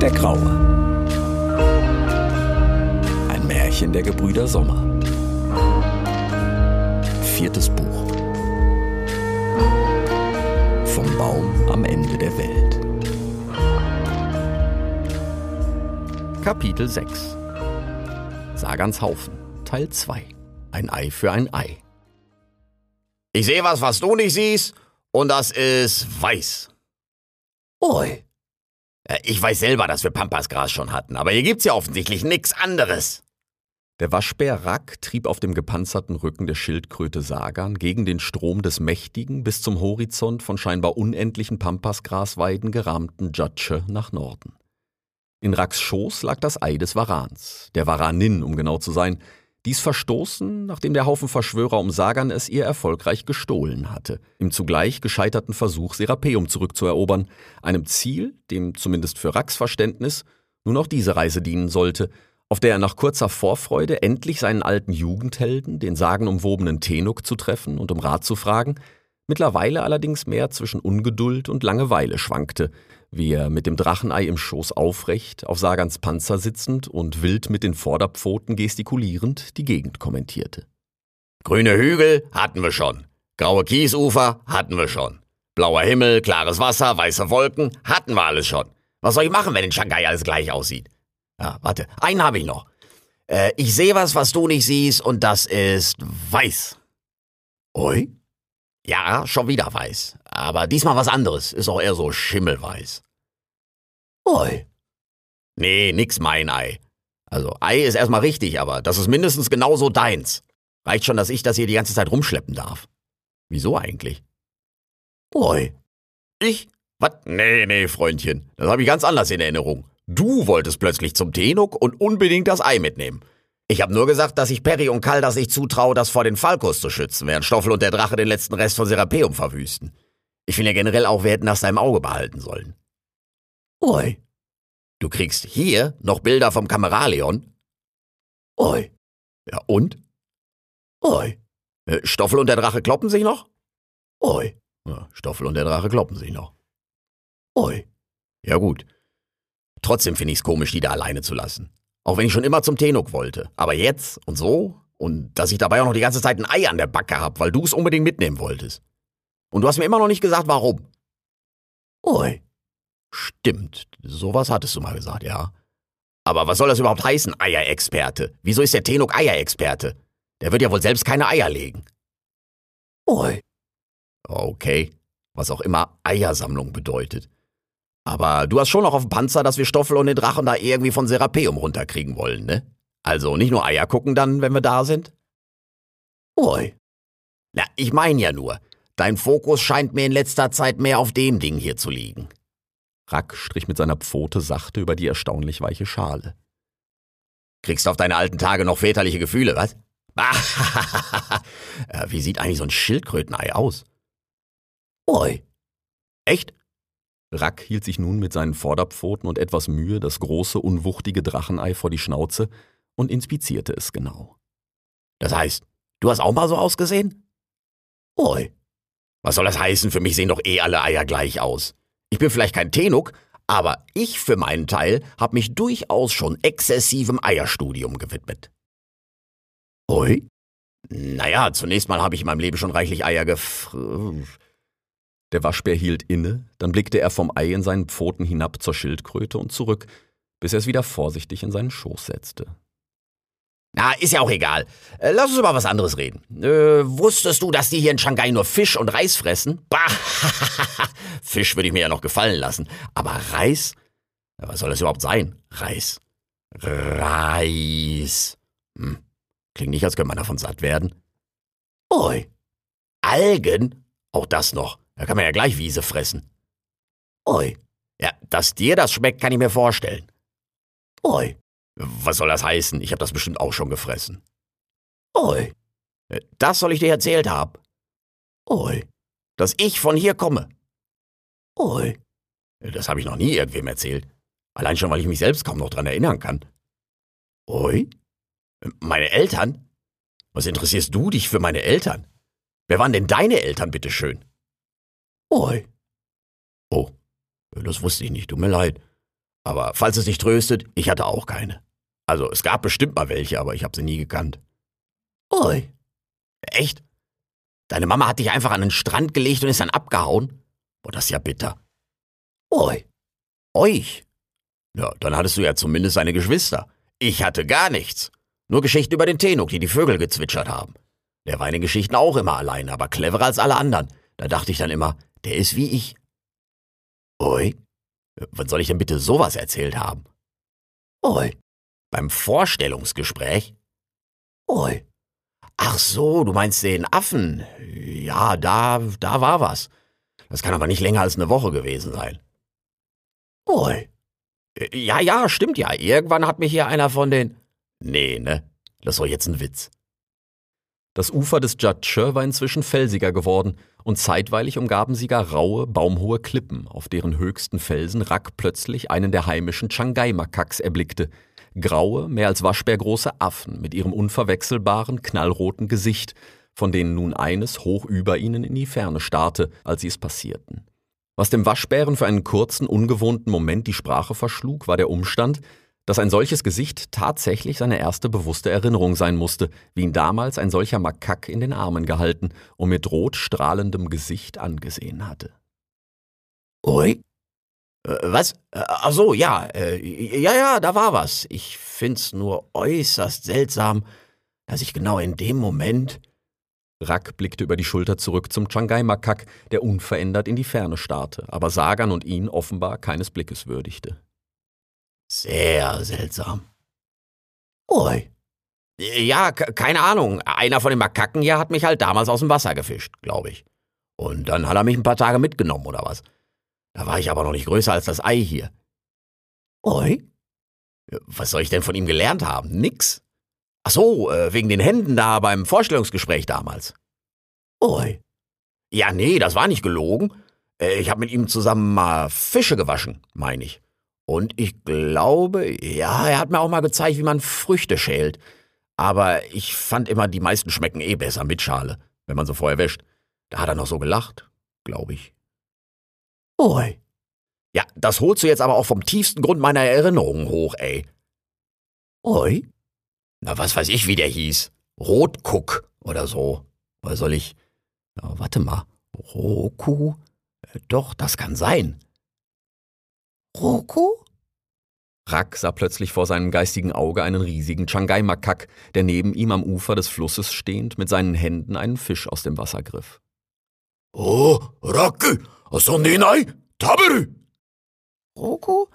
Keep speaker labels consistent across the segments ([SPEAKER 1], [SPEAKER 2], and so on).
[SPEAKER 1] Der Graue. Ein Märchen der Gebrüder Sommer. Viertes Buch. Vom Baum am Ende der Welt. Kapitel 6 Sagans Haufen Teil 2 Ein Ei für ein Ei
[SPEAKER 2] Ich sehe was, was du nicht siehst, und das ist weiß.
[SPEAKER 1] Oi,
[SPEAKER 2] Ich weiß selber, dass wir Pampasgras schon hatten, aber hier gibt's ja offensichtlich nix anderes.
[SPEAKER 1] Der Waschbär Rack trieb auf dem gepanzerten Rücken der Schildkröte Sagan gegen den Strom des mächtigen, bis zum Horizont von scheinbar unendlichen Pampasgrasweiden gerahmten Jutsche nach Norden. In Racks Schoß lag das Ei des Varans, der Varanin, um genau zu sein, dies verstoßen, nachdem der Haufen Verschwörer um Sagan es ihr erfolgreich gestohlen hatte, im zugleich gescheiterten Versuch, Serapeum zurückzuerobern, einem Ziel, dem zumindest für Racks Verständnis nun auch diese Reise dienen sollte, auf der er nach kurzer Vorfreude endlich seinen alten Jugendhelden, den sagenumwobenen Tenuk, zu treffen und um Rat zu fragen, mittlerweile allerdings mehr zwischen Ungeduld und Langeweile schwankte, wie er mit dem Drachenei im Schoß aufrecht, auf Sagans Panzer sitzend und wild mit den Vorderpfoten gestikulierend die Gegend kommentierte.
[SPEAKER 2] Grüne Hügel hatten wir schon. Graue Kiesufer hatten wir schon. Blauer Himmel, klares Wasser, weiße Wolken hatten wir alles schon. Was soll ich machen, wenn in Shanghai alles gleich aussieht? Ja, warte, einen habe ich noch. Äh, ich sehe was, was du nicht siehst, und das ist weiß.
[SPEAKER 1] Oi?
[SPEAKER 2] Ja, schon wieder weiß. Aber diesmal was anderes. Ist auch eher so schimmelweiß.
[SPEAKER 1] Oi.
[SPEAKER 2] Nee, nix mein Ei. Also, Ei ist erstmal richtig, aber das ist mindestens genauso deins. Reicht schon, dass ich das hier die ganze Zeit rumschleppen darf. Wieso eigentlich?
[SPEAKER 1] Oi.
[SPEAKER 2] Ich? Was? Nee, nee, Freundchen. Das habe ich ganz anders in Erinnerung. Du wolltest plötzlich zum Tenuk und unbedingt das Ei mitnehmen. Ich habe nur gesagt, dass ich Perry und Kal das nicht zutraue, das vor den Falkos zu schützen, während Stoffel und der Drache den letzten Rest von Serapeum verwüsten. Ich finde ja generell auch, wir hätten das da im Auge behalten sollen.
[SPEAKER 1] Oi.
[SPEAKER 2] Du kriegst hier noch Bilder vom Kameraleon.
[SPEAKER 1] Oi.
[SPEAKER 2] Ja, und?
[SPEAKER 1] Oi.
[SPEAKER 2] Äh, Stoffel und der Drache kloppen sich noch?
[SPEAKER 1] Oi.
[SPEAKER 2] Ja, Stoffel und der Drache kloppen sich noch.
[SPEAKER 1] Oi.
[SPEAKER 2] Ja gut. Trotzdem finde ich es komisch, die da alleine zu lassen. Auch wenn ich schon immer zum Tenuk wollte. Aber jetzt und so und dass ich dabei auch noch die ganze Zeit ein Ei an der Backe hab, weil du es unbedingt mitnehmen wolltest. Und du hast mir immer noch nicht gesagt, warum.
[SPEAKER 1] Oi.
[SPEAKER 2] Stimmt, sowas hattest du mal gesagt, ja. Aber was soll das überhaupt heißen, Eierexperte? Wieso ist der Tenuk Eierexperte? Der wird ja wohl selbst keine Eier legen.
[SPEAKER 1] Oi.
[SPEAKER 2] Okay, was auch immer Eiersammlung bedeutet. Aber du hast schon noch auf dem Panzer, dass wir Stoffel und den Drachen da irgendwie von Serapeum runterkriegen wollen, ne? Also nicht nur Eier gucken dann, wenn wir da sind?
[SPEAKER 1] Oi.
[SPEAKER 2] Na, ich meine ja nur, dein Fokus scheint mir in letzter Zeit mehr auf dem Ding hier zu liegen.
[SPEAKER 1] Rack strich mit seiner Pfote sachte über die erstaunlich weiche Schale.
[SPEAKER 2] Kriegst du auf deine alten Tage noch väterliche Gefühle, was? Äh, Wie sieht eigentlich so ein Schildkrötenei aus?
[SPEAKER 1] Oi.
[SPEAKER 2] Echt?
[SPEAKER 1] Rack hielt sich nun mit seinen Vorderpfoten und etwas Mühe das große, unwuchtige Drachenei vor die Schnauze und inspizierte es genau.
[SPEAKER 2] Das heißt, du hast auch mal so ausgesehen?
[SPEAKER 1] Oi.
[SPEAKER 2] Was soll das heißen? Für mich sehen doch eh alle Eier gleich aus. Ich bin vielleicht kein Tenuk, aber ich für meinen Teil habe mich durchaus schon exzessivem Eierstudium gewidmet.
[SPEAKER 1] Oi?
[SPEAKER 2] Naja, zunächst mal habe ich in meinem Leben schon reichlich Eier gef...
[SPEAKER 1] Der Waschbär hielt inne, dann blickte er vom Ei in seinen Pfoten hinab zur Schildkröte und zurück, bis er es wieder vorsichtig in seinen Schoß setzte.
[SPEAKER 2] Na, ist ja auch egal. Äh, Lass uns über was anderes reden. Äh, wusstest du, dass die hier in Shanghai nur Fisch und Reis fressen? Bah! Fisch würde ich mir ja noch gefallen lassen. Aber Reis? Was soll das überhaupt sein? Reis. Reis. Hm. Klingt nicht, als könnte man davon satt werden.
[SPEAKER 1] Oi.
[SPEAKER 2] Algen? Auch das noch. Da kann man ja gleich Wiese fressen.
[SPEAKER 1] Oi.
[SPEAKER 2] Ja, dass dir das schmeckt, kann ich mir vorstellen.
[SPEAKER 1] Oi.
[SPEAKER 2] Was soll das heißen? Ich habe das bestimmt auch schon gefressen.
[SPEAKER 1] Oi.
[SPEAKER 2] Äh, Das soll ich dir erzählt haben.
[SPEAKER 1] Oi.
[SPEAKER 2] Dass ich von hier komme.
[SPEAKER 1] Oi.
[SPEAKER 2] Äh, Das habe ich noch nie irgendwem erzählt. Allein schon, weil ich mich selbst kaum noch dran erinnern kann.
[SPEAKER 1] Oi?
[SPEAKER 2] Äh, Meine Eltern? Was interessierst du dich für meine Eltern? Wer waren denn deine Eltern, bitteschön?
[SPEAKER 1] Oi.
[SPEAKER 2] Oh, das wusste ich nicht, tut mir leid. Aber falls es dich tröstet, ich hatte auch keine. Also es gab bestimmt mal welche, aber ich habe sie nie gekannt. Ui. Echt? Deine Mama hat dich einfach an den Strand gelegt und ist dann abgehauen? Boah, das ist ja bitter. Ui. Euch? Ja, dann hattest du ja zumindest eine Geschwister. Ich hatte gar nichts. Nur Geschichten über den Tenuk, die die Vögel gezwitschert haben. Der war in den Geschichten auch immer allein, aber cleverer als alle anderen. Da dachte ich dann immer, der ist wie ich. Ui. Wann soll ich denn bitte sowas erzählt haben? Ui. Beim Vorstellungsgespräch? Ui. Ach so, du meinst den Affen. Ja, da, da war was. Das kann aber nicht länger als eine Woche gewesen sein. Ui. Ja, ja, stimmt ja. Irgendwann hat mich hier einer von den. Nee, ne? Das war jetzt ein Witz.
[SPEAKER 1] Das Ufer des Jatsche war inzwischen felsiger geworden und zeitweilig umgaben sie gar raue, baumhohe Klippen, auf deren höchsten Felsen Rack plötzlich einen der heimischen Changai-Makaks erblickte. Graue, mehr als waschbärgroße Affen mit ihrem unverwechselbaren, knallroten Gesicht, von denen nun eines hoch über ihnen in die Ferne starrte, als sie es passierten. Was dem Waschbären für einen kurzen, ungewohnten Moment die Sprache verschlug, war der Umstand, dass ein solches Gesicht tatsächlich seine erste bewusste Erinnerung sein musste, wie ihn damals ein solcher Makak in den Armen gehalten und mit rot strahlendem Gesicht angesehen hatte.
[SPEAKER 2] Ui? Äh, was? Äh, ach so, ja, äh, ja, ja, da war was. Ich find's nur äußerst seltsam, dass ich genau in dem Moment.
[SPEAKER 1] Rack blickte über die Schulter zurück zum Changai-Makak, der unverändert in die Ferne starrte, aber Sagan und ihn offenbar keines Blickes würdigte.
[SPEAKER 2] Sehr seltsam. Ui. Ja, keine Ahnung. Einer von den Makaken hier hat mich halt damals aus dem Wasser gefischt, glaube ich. Und dann hat er mich ein paar Tage mitgenommen oder was. Da war ich aber noch nicht größer als das Ei hier. Ui? Was soll ich denn von ihm gelernt haben? Nix. Ach so, äh, wegen den Händen da beim Vorstellungsgespräch damals. Ui. Ja, nee, das war nicht gelogen. Äh, ich habe mit ihm zusammen mal Fische gewaschen, meine ich. Und ich glaube, ja, er hat mir auch mal gezeigt, wie man Früchte schält. Aber ich fand immer, die meisten schmecken eh besser mit Schale, wenn man sie vorher wäscht. Da hat er noch so gelacht, glaube ich. Ui. Ja, das holst du jetzt aber auch vom tiefsten Grund meiner Erinnerungen hoch, ey. Ui? Na, was weiß ich, wie der hieß. Rotkuck oder so. Oder soll ich. Na, warte mal. Roku? Doch, das kann sein. Roku?
[SPEAKER 1] Rack sah plötzlich vor seinem geistigen Auge einen riesigen Changai-Makak, der neben ihm am Ufer des Flusses stehend mit seinen Händen einen Fisch aus dem Wasser griff.
[SPEAKER 2] Oh, Rack, Sondenai, Taberu! Roku,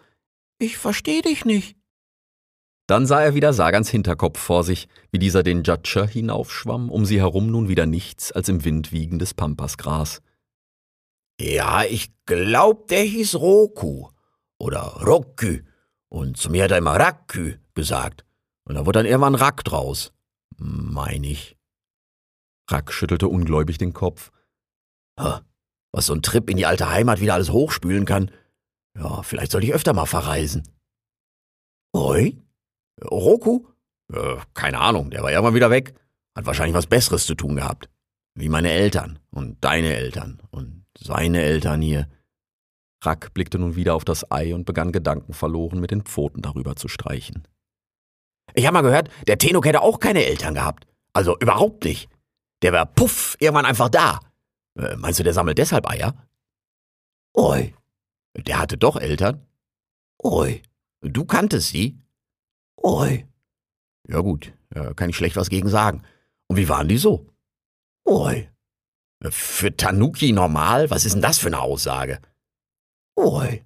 [SPEAKER 2] ich versteh dich nicht.
[SPEAKER 1] Dann sah er wieder Sagans Hinterkopf vor sich, wie dieser den Jatscher hinaufschwamm, um sie herum nun wieder nichts als im Wind wiegendes Pampasgras.
[SPEAKER 2] Ja, ich glaub, der hieß Roku oder Rokü. Und zu mir hat er immer Rakkü gesagt. Und da wurde dann irgendwann Rack draus. Mein ich.
[SPEAKER 1] Rack schüttelte ungläubig den Kopf.
[SPEAKER 2] Was so ein Trip in die alte Heimat wieder alles hochspülen kann. Ja, vielleicht soll ich öfter mal verreisen. Oi? Roku? Äh, keine Ahnung, der war ja mal wieder weg. Hat wahrscheinlich was Besseres zu tun gehabt. Wie meine Eltern und deine Eltern und seine Eltern hier.
[SPEAKER 1] Rack blickte nun wieder auf das Ei und begann gedankenverloren mit den Pfoten darüber zu streichen.
[SPEAKER 2] Ich habe mal gehört, der Tenok hätte auch keine Eltern gehabt. Also überhaupt nicht. Der war puff, irgendwann einfach da. Äh, meinst du, der sammelt deshalb Eier? Oi. Der hatte doch Eltern? Oi. Du kanntest sie? Oi. Ja gut, äh, kann ich schlecht was gegen sagen. Und wie waren die so? Oi. Für Tanuki normal? Was ist denn das für eine Aussage?
[SPEAKER 1] Oi.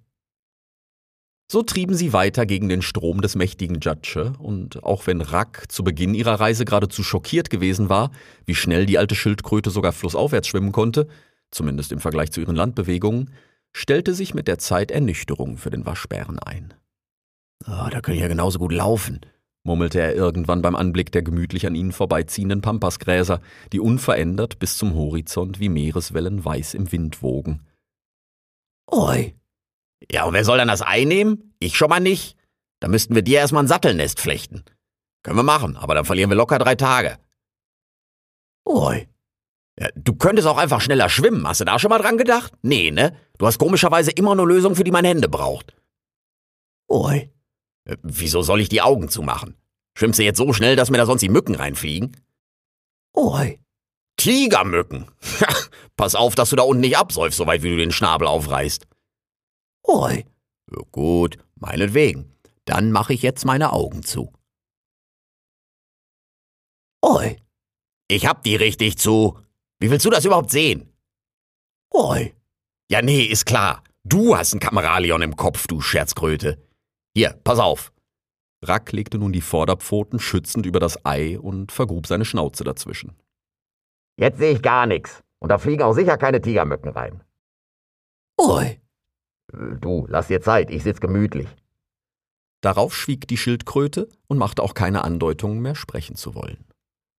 [SPEAKER 1] So trieben sie weiter gegen den Strom des mächtigen Jatsche, und auch wenn Rack zu Beginn ihrer Reise geradezu schockiert gewesen war, wie schnell die alte Schildkröte sogar flussaufwärts schwimmen konnte, zumindest im Vergleich zu ihren Landbewegungen, stellte sich mit der Zeit Ernüchterung für den Waschbären ein.
[SPEAKER 2] Oh, da können ja genauso gut laufen,
[SPEAKER 1] murmelte er irgendwann beim Anblick der gemütlich an ihnen vorbeiziehenden Pampasgräser, die unverändert bis zum Horizont wie Meereswellen weiß im Wind wogen.
[SPEAKER 2] Oi, ja, und wer soll dann das Ei nehmen? Ich schon mal nicht. Da müssten wir dir erstmal ein Sattelnest flechten. Können wir machen, aber dann verlieren wir locker drei Tage. Ui. Ja, du könntest auch einfach schneller schwimmen. Hast du da schon mal dran gedacht? Nee, ne? Du hast komischerweise immer nur Lösungen, für die man Hände braucht. Oi. Äh, wieso soll ich die Augen zumachen? Schwimmst du jetzt so schnell, dass mir da sonst die Mücken reinfliegen? Oi. Tigermücken. Pass auf, dass du da unten nicht absäufst, so weit wie du den Schnabel aufreißt. Oi. Ja, gut, meinetwegen. Dann mache ich jetzt meine Augen zu. Oi. Ich hab die richtig zu. Wie willst du das überhaupt sehen? Oi. Ja, nee, ist klar. Du hast ein Kameralion im Kopf, du Scherzkröte. Hier, pass auf.
[SPEAKER 1] Rack legte nun die Vorderpfoten schützend über das Ei und vergrub seine Schnauze dazwischen.
[SPEAKER 2] Jetzt sehe ich gar nichts. Und da fliegen auch sicher keine Tigermücken rein. Oi. Du, lass dir Zeit, ich sitz gemütlich.
[SPEAKER 1] Darauf schwieg die Schildkröte und machte auch keine Andeutungen mehr sprechen zu wollen.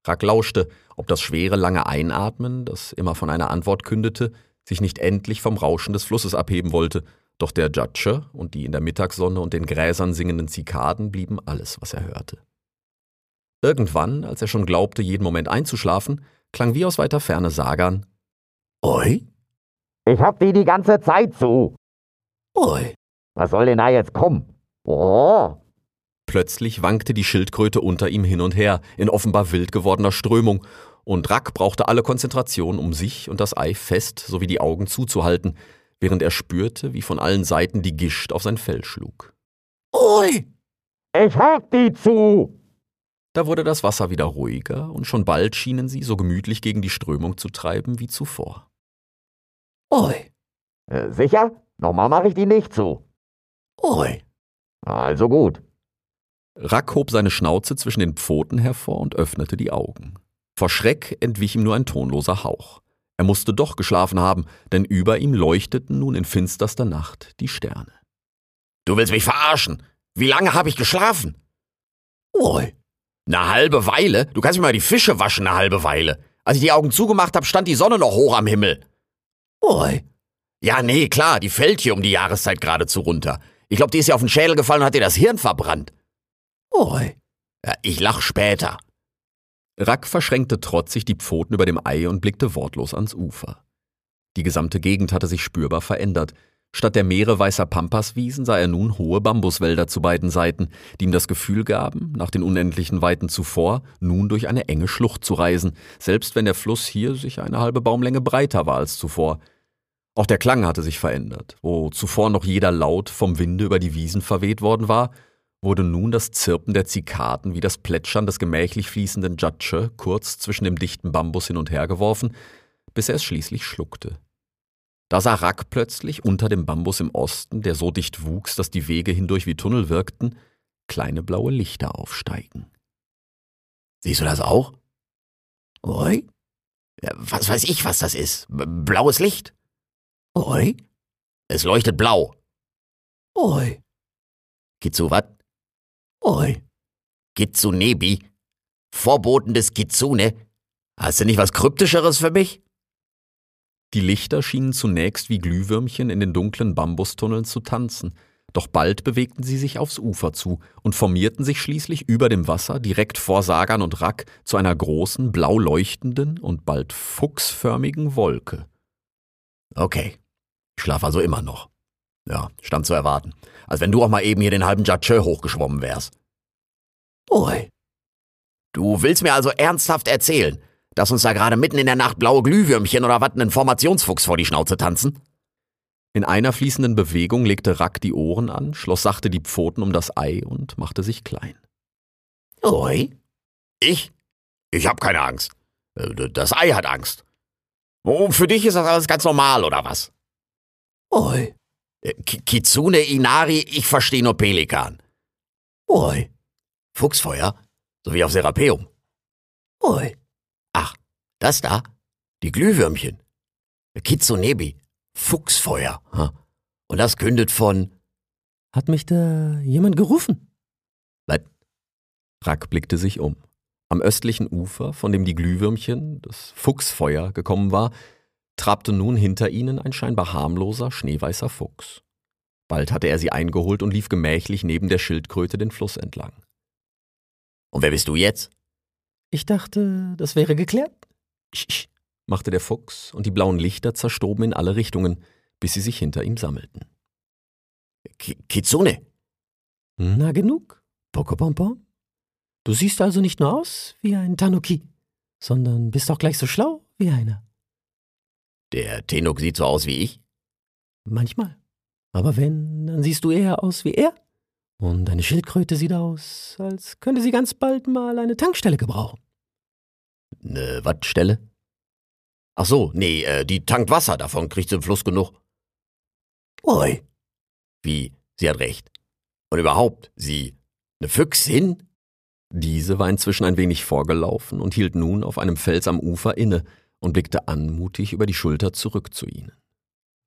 [SPEAKER 1] Rack lauschte, ob das schwere, lange Einatmen, das immer von einer Antwort kündete, sich nicht endlich vom Rauschen des Flusses abheben wollte, doch der Judge und die in der Mittagssonne und den Gräsern singenden Zikaden blieben alles, was er hörte. Irgendwann, als er schon glaubte, jeden Moment einzuschlafen, klang wie aus weiter Ferne Sagan.
[SPEAKER 2] Oi? Ich hab die die ganze Zeit zu. Oi. Was soll denn da jetzt kommen? Oh.
[SPEAKER 1] Plötzlich wankte die Schildkröte unter ihm hin und her, in offenbar wild gewordener Strömung, und Rack brauchte alle Konzentration, um sich und das Ei fest sowie die Augen zuzuhalten, während er spürte, wie von allen Seiten die Gischt auf sein Fell schlug.
[SPEAKER 2] Ui! Ich hab die zu!
[SPEAKER 1] Da wurde das Wasser wieder ruhiger, und schon bald schienen sie so gemütlich gegen die Strömung zu treiben wie zuvor.
[SPEAKER 2] Ui! Äh, sicher? Nochmal mache ich die nicht zu. Ui! Also gut.
[SPEAKER 1] Rack hob seine Schnauze zwischen den Pfoten hervor und öffnete die Augen. Vor Schreck entwich ihm nur ein tonloser Hauch. Er musste doch geschlafen haben, denn über ihm leuchteten nun in finsterster Nacht die Sterne.
[SPEAKER 2] Du willst mich verarschen? Wie lange habe ich geschlafen? Oi. Eine halbe Weile? Du kannst mir mal die Fische waschen, eine halbe Weile. Als ich die Augen zugemacht habe, stand die Sonne noch hoch am Himmel. Oi. Ja, nee, klar, die fällt hier um die Jahreszeit geradezu runter. Ich glaube, die ist ja auf den Schädel gefallen und hat dir das Hirn verbrannt. Oi. Ja, ich lach später.
[SPEAKER 1] Rack verschränkte trotzig die Pfoten über dem Ei und blickte wortlos ans Ufer. Die gesamte Gegend hatte sich spürbar verändert. Statt der Meere weißer Pampaswiesen sah er nun hohe Bambuswälder zu beiden Seiten, die ihm das Gefühl gaben, nach den unendlichen Weiten zuvor, nun durch eine enge Schlucht zu reisen, selbst wenn der Fluss hier sich eine halbe Baumlänge breiter war als zuvor. Auch der Klang hatte sich verändert. Wo zuvor noch jeder Laut vom Winde über die Wiesen verweht worden war, wurde nun das Zirpen der Zikaden wie das Plätschern des gemächlich fließenden Judge kurz zwischen dem dichten Bambus hin und her geworfen, bis er es schließlich schluckte. Da sah Rack plötzlich unter dem Bambus im Osten, der so dicht wuchs, dass die Wege hindurch wie Tunnel wirkten, kleine blaue Lichter aufsteigen.
[SPEAKER 2] Siehst du das auch? Oi? Ja, was weiß ich, was das ist? Blaues Licht? Oi? Es leuchtet blau. Oi. Kitsu, wat? Oi. Kitsunebi? Vorboten des Kitsune? Hast du nicht was Kryptischeres für mich?
[SPEAKER 1] Die Lichter schienen zunächst wie Glühwürmchen in den dunklen Bambustunneln zu tanzen, doch bald bewegten sie sich aufs Ufer zu und formierten sich schließlich über dem Wasser direkt vor Sagan und Rack zu einer großen, blau leuchtenden und bald fuchsförmigen Wolke.
[SPEAKER 2] Okay, ich schlaf also immer noch. Ja, stand zu erwarten. Als wenn du auch mal eben hier den halben Jatschö hochgeschwommen wärst. Oi. Du willst mir also ernsthaft erzählen, dass uns da gerade mitten in der Nacht blaue Glühwürmchen oder was einen Formationsfuchs vor die Schnauze tanzen?
[SPEAKER 1] In einer fließenden Bewegung legte Rack die Ohren an, schloss sachte die Pfoten um das Ei und machte sich klein.
[SPEAKER 2] Oi? Ich? Ich hab keine Angst. Äh, das Ei hat Angst. Und für dich ist das alles ganz normal, oder was? Oi. Äh, Kitsune Inari, ich verstehe nur Pelikan. Oi. Fuchsfeuer? So wie auf Serapeum. Oi. Ach, das da? Die Glühwürmchen. Kitsunebi. Fuchsfeuer. Und das kündet von.
[SPEAKER 3] Hat mich da jemand gerufen?
[SPEAKER 2] Was?
[SPEAKER 1] Rack blickte sich um. Am östlichen Ufer, von dem die Glühwürmchen, das Fuchsfeuer, gekommen war, trabte nun hinter ihnen ein scheinbar harmloser, schneeweißer Fuchs. Bald hatte er sie eingeholt und lief gemächlich neben der Schildkröte den Fluss entlang.
[SPEAKER 2] Und wer bist du jetzt?
[SPEAKER 3] Ich dachte, das wäre geklärt.
[SPEAKER 1] Sch, machte der Fuchs, und die blauen Lichter zerstoben in alle Richtungen, bis sie sich hinter ihm sammelten.
[SPEAKER 2] K Kitsune?
[SPEAKER 3] Na genug, Pocopompom. Du siehst also nicht nur aus wie ein Tanuki, sondern bist auch gleich so schlau wie einer.
[SPEAKER 2] Der Tenok sieht so aus wie ich?
[SPEAKER 3] Manchmal. Aber wenn, dann siehst du eher aus wie er. Und deine Schildkröte sieht aus, als könnte sie ganz bald mal eine Tankstelle gebrauchen.
[SPEAKER 2] Ne Wattstelle? Ach so, nee, äh, die tankt Wasser, davon kriegt sie im Fluss genug. Oi. Wie? Sie hat recht. Und überhaupt, sie, ne Füchsin?
[SPEAKER 1] Diese war inzwischen ein wenig vorgelaufen und hielt nun auf einem Fels am Ufer inne und blickte anmutig über die Schulter zurück zu ihnen.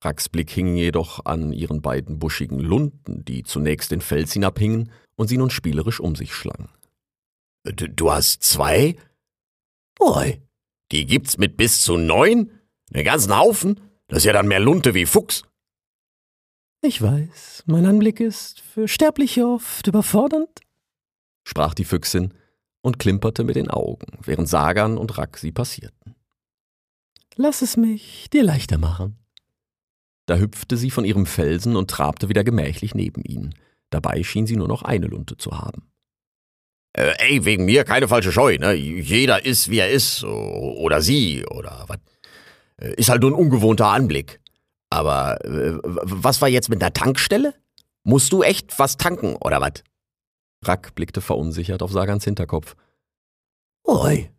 [SPEAKER 1] Racks Blick hing jedoch an ihren beiden buschigen Lunden, die zunächst den Fels hinabhingen und sie nun spielerisch um sich schlangen.
[SPEAKER 2] Du, du hast zwei? Oi, die gibt's mit bis zu neun? Den ganzen Haufen? Das ist ja dann mehr Lunte wie Fuchs.
[SPEAKER 3] Ich weiß, mein Anblick ist für Sterbliche oft überfordernd,
[SPEAKER 1] sprach die Füchsin und klimperte mit den Augen, während Sagan und Rack sie passierten.
[SPEAKER 3] Lass es mich dir leichter machen.
[SPEAKER 1] Da hüpfte sie von ihrem Felsen und trabte wieder gemächlich neben ihn. Dabei schien sie nur noch eine Lunte zu haben.
[SPEAKER 2] Äh, ey, wegen mir keine falsche Scheu, ne? Jeder ist, wie er ist, oder sie, oder was. Äh, ist halt nur ein ungewohnter Anblick. Aber äh, was war jetzt mit der Tankstelle? Musst du echt was tanken, oder was?
[SPEAKER 1] Rack blickte verunsichert auf Sagans Hinterkopf.
[SPEAKER 2] Oi.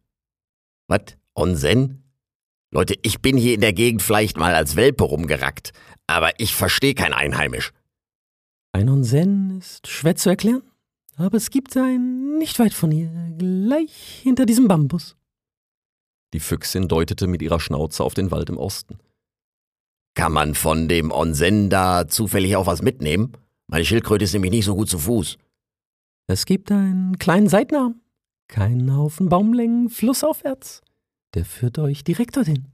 [SPEAKER 2] Was? Onsen? Leute, ich bin hier in der Gegend vielleicht mal als Welpe rumgerackt, aber ich verstehe kein Einheimisch.
[SPEAKER 3] Ein Onsen ist schwer zu erklären, aber es gibt einen nicht weit von hier, gleich hinter diesem Bambus.
[SPEAKER 1] Die Füchsin deutete mit ihrer Schnauze auf den Wald im Osten.
[SPEAKER 2] Kann man von dem Onsen da zufällig auch was mitnehmen? Meine Schildkröte ist nämlich nicht so gut zu Fuß.
[SPEAKER 3] Es gibt einen kleinen Seitenarm, keinen Haufen Baumlängen flussaufwärts. Der führt euch direkt dorthin.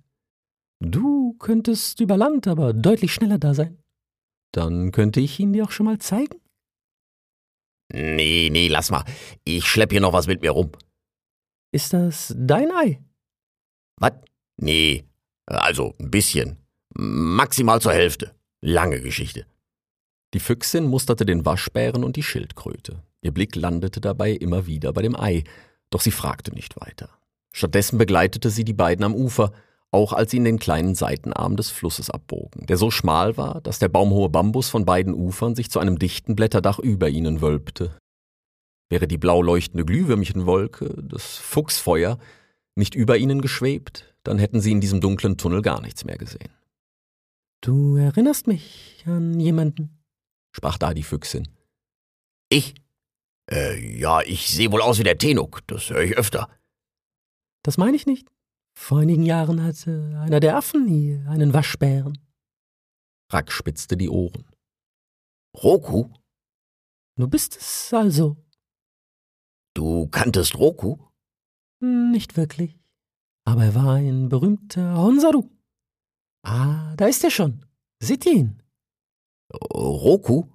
[SPEAKER 3] Du könntest über Land aber deutlich schneller da sein. Dann könnte ich ihn dir auch schon mal zeigen.
[SPEAKER 2] Nee, nee, lass mal. Ich schlepp hier noch was mit mir rum.
[SPEAKER 3] Ist das dein Ei?
[SPEAKER 2] Was? Nee. Also ein bisschen. Maximal zur Hälfte. Lange Geschichte.
[SPEAKER 1] Die Füchsin musterte den Waschbären und die Schildkröte. Ihr Blick landete dabei immer wieder bei dem Ei, doch sie fragte nicht weiter. Stattdessen begleitete sie die beiden am Ufer, auch als sie in den kleinen Seitenarm des Flusses abbogen, der so schmal war, dass der baumhohe Bambus von beiden Ufern sich zu einem dichten Blätterdach über ihnen wölbte. Wäre die blau leuchtende Glühwürmchenwolke, das Fuchsfeuer, nicht über ihnen geschwebt, dann hätten sie in diesem dunklen Tunnel gar nichts mehr gesehen.
[SPEAKER 3] Du erinnerst mich an jemanden,
[SPEAKER 1] sprach da die Füchsin.
[SPEAKER 2] Ich? Äh, ja, ich sehe wohl aus wie der Tenuk, das höre ich öfter.
[SPEAKER 3] Das meine ich nicht. Vor einigen Jahren hatte einer der Affen hier einen Waschbären.
[SPEAKER 1] Rack spitzte die Ohren.
[SPEAKER 2] Roku?
[SPEAKER 3] Du bist es also.
[SPEAKER 2] Du kanntest Roku?
[SPEAKER 3] Nicht wirklich. Aber er war ein berühmter Honsaru. Ah, da ist er schon. Seht ihr ihn?
[SPEAKER 2] Roku?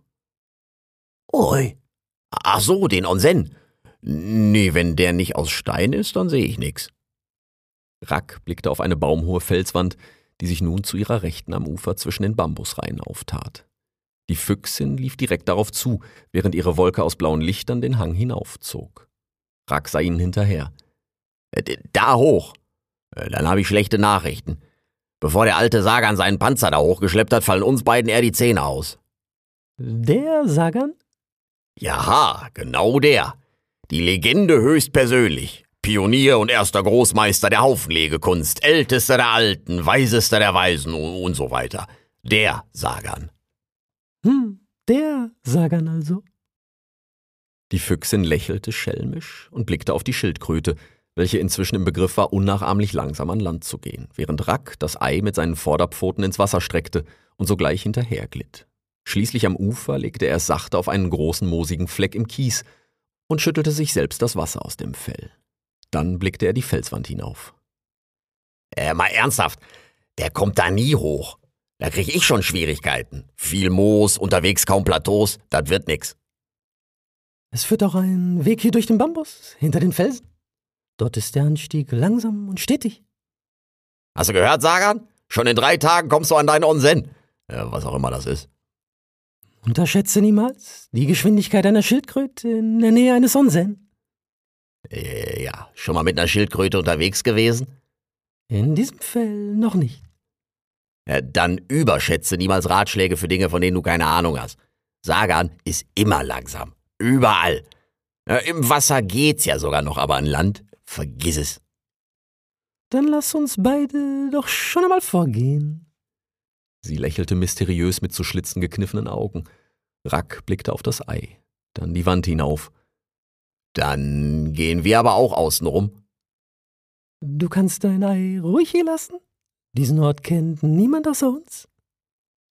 [SPEAKER 2] Oi. Ach so, den Onsen. Nee, wenn der nicht aus Stein ist, dann sehe ich nix.
[SPEAKER 1] Rack blickte auf eine baumhohe Felswand, die sich nun zu ihrer Rechten am Ufer zwischen den Bambusreihen auftat. Die Füchsin lief direkt darauf zu, während ihre Wolke aus blauen Lichtern den Hang hinaufzog. Rack sah ihnen hinterher.
[SPEAKER 2] Äh, da hoch. Äh, dann habe ich schlechte Nachrichten. Bevor der alte Sagan seinen Panzer da hochgeschleppt hat, fallen uns beiden eher die Zähne aus.
[SPEAKER 3] Der Sagan?
[SPEAKER 2] Jaha, genau der. Die Legende höchstpersönlich. Pionier und erster Großmeister der Haufenlegekunst, ältester der Alten, weisester der Weisen und so weiter. Der Sagan.
[SPEAKER 3] Hm, der Sagan also.
[SPEAKER 1] Die Füchsin lächelte schelmisch und blickte auf die Schildkröte, welche inzwischen im Begriff war, unnachahmlich langsam an Land zu gehen, während Rack das Ei mit seinen Vorderpfoten ins Wasser streckte und sogleich hinterherglitt. Schließlich am Ufer legte er es sachte auf einen großen moosigen Fleck im Kies und schüttelte sich selbst das Wasser aus dem Fell. Dann blickte er die Felswand hinauf.
[SPEAKER 2] Äh, mal ernsthaft, der kommt da nie hoch. Da krieg ich schon Schwierigkeiten. Viel Moos, unterwegs kaum Plateaus, das wird nix.
[SPEAKER 3] Es führt auch ein Weg hier durch den Bambus, hinter den Felsen. Dort ist der Anstieg langsam und stetig.
[SPEAKER 2] Hast du gehört, Sagan? Schon in drei Tagen kommst du an deinen Onsen. Ja, was auch immer das ist.
[SPEAKER 3] Unterschätze niemals die Geschwindigkeit einer Schildkröte in der Nähe eines Onsen.
[SPEAKER 2] Äh, ja, schon mal mit einer Schildkröte unterwegs gewesen?
[SPEAKER 3] In diesem Fall noch nicht.
[SPEAKER 2] Dann überschätze niemals Ratschläge für Dinge, von denen du keine Ahnung hast. Sagan ist immer langsam. Überall. Im Wasser geht's ja sogar noch, aber an Land, vergiss es.
[SPEAKER 3] Dann lass uns beide doch schon einmal vorgehen.
[SPEAKER 1] Sie lächelte mysteriös mit zu Schlitzen gekniffenen Augen. Rack blickte auf das Ei, dann die Wand hinauf.
[SPEAKER 2] Dann gehen wir aber auch außen rum.
[SPEAKER 3] Du kannst dein Ei ruhig hier lassen? Diesen Ort kennt niemand außer uns.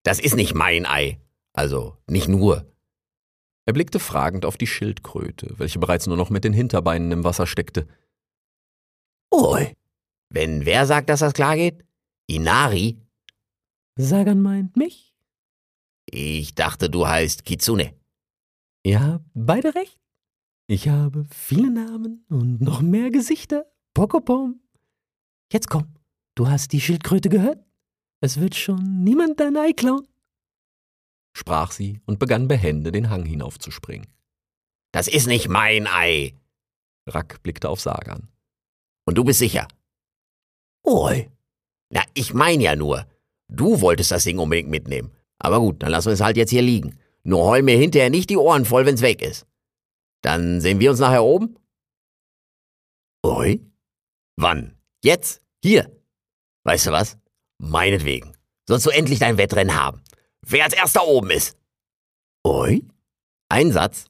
[SPEAKER 2] Das ist nicht mein Ei. Also nicht nur.
[SPEAKER 1] Er blickte fragend auf die Schildkröte, welche bereits nur noch mit den Hinterbeinen im Wasser steckte.
[SPEAKER 2] Oi. Wenn wer sagt, dass das klar geht? Inari?
[SPEAKER 3] Sagan meint mich?
[SPEAKER 2] Ich dachte, du heißt Kitsune.
[SPEAKER 3] Habt beide recht. Ich habe viele Namen und noch mehr Gesichter. Pokopom. Jetzt komm, du hast die Schildkröte gehört? Es wird schon niemand dein Ei klauen.
[SPEAKER 1] sprach sie und begann behende den Hang hinaufzuspringen.
[SPEAKER 2] Das ist nicht mein Ei.
[SPEAKER 1] Rack blickte auf Sagan.
[SPEAKER 2] Und du bist sicher? Oi. Na, ich mein ja nur. Du wolltest das Ding unbedingt mitnehmen. Aber gut, dann lassen wir es halt jetzt hier liegen. Nur heul mir hinterher nicht die Ohren voll, wenn's weg ist. Dann sehen wir uns nachher oben? Oi? Wann? Jetzt? Hier? Weißt du was? Meinetwegen. Sollst du endlich dein Wettrennen haben. Wer als erster oben ist. Oi? Ein Satz?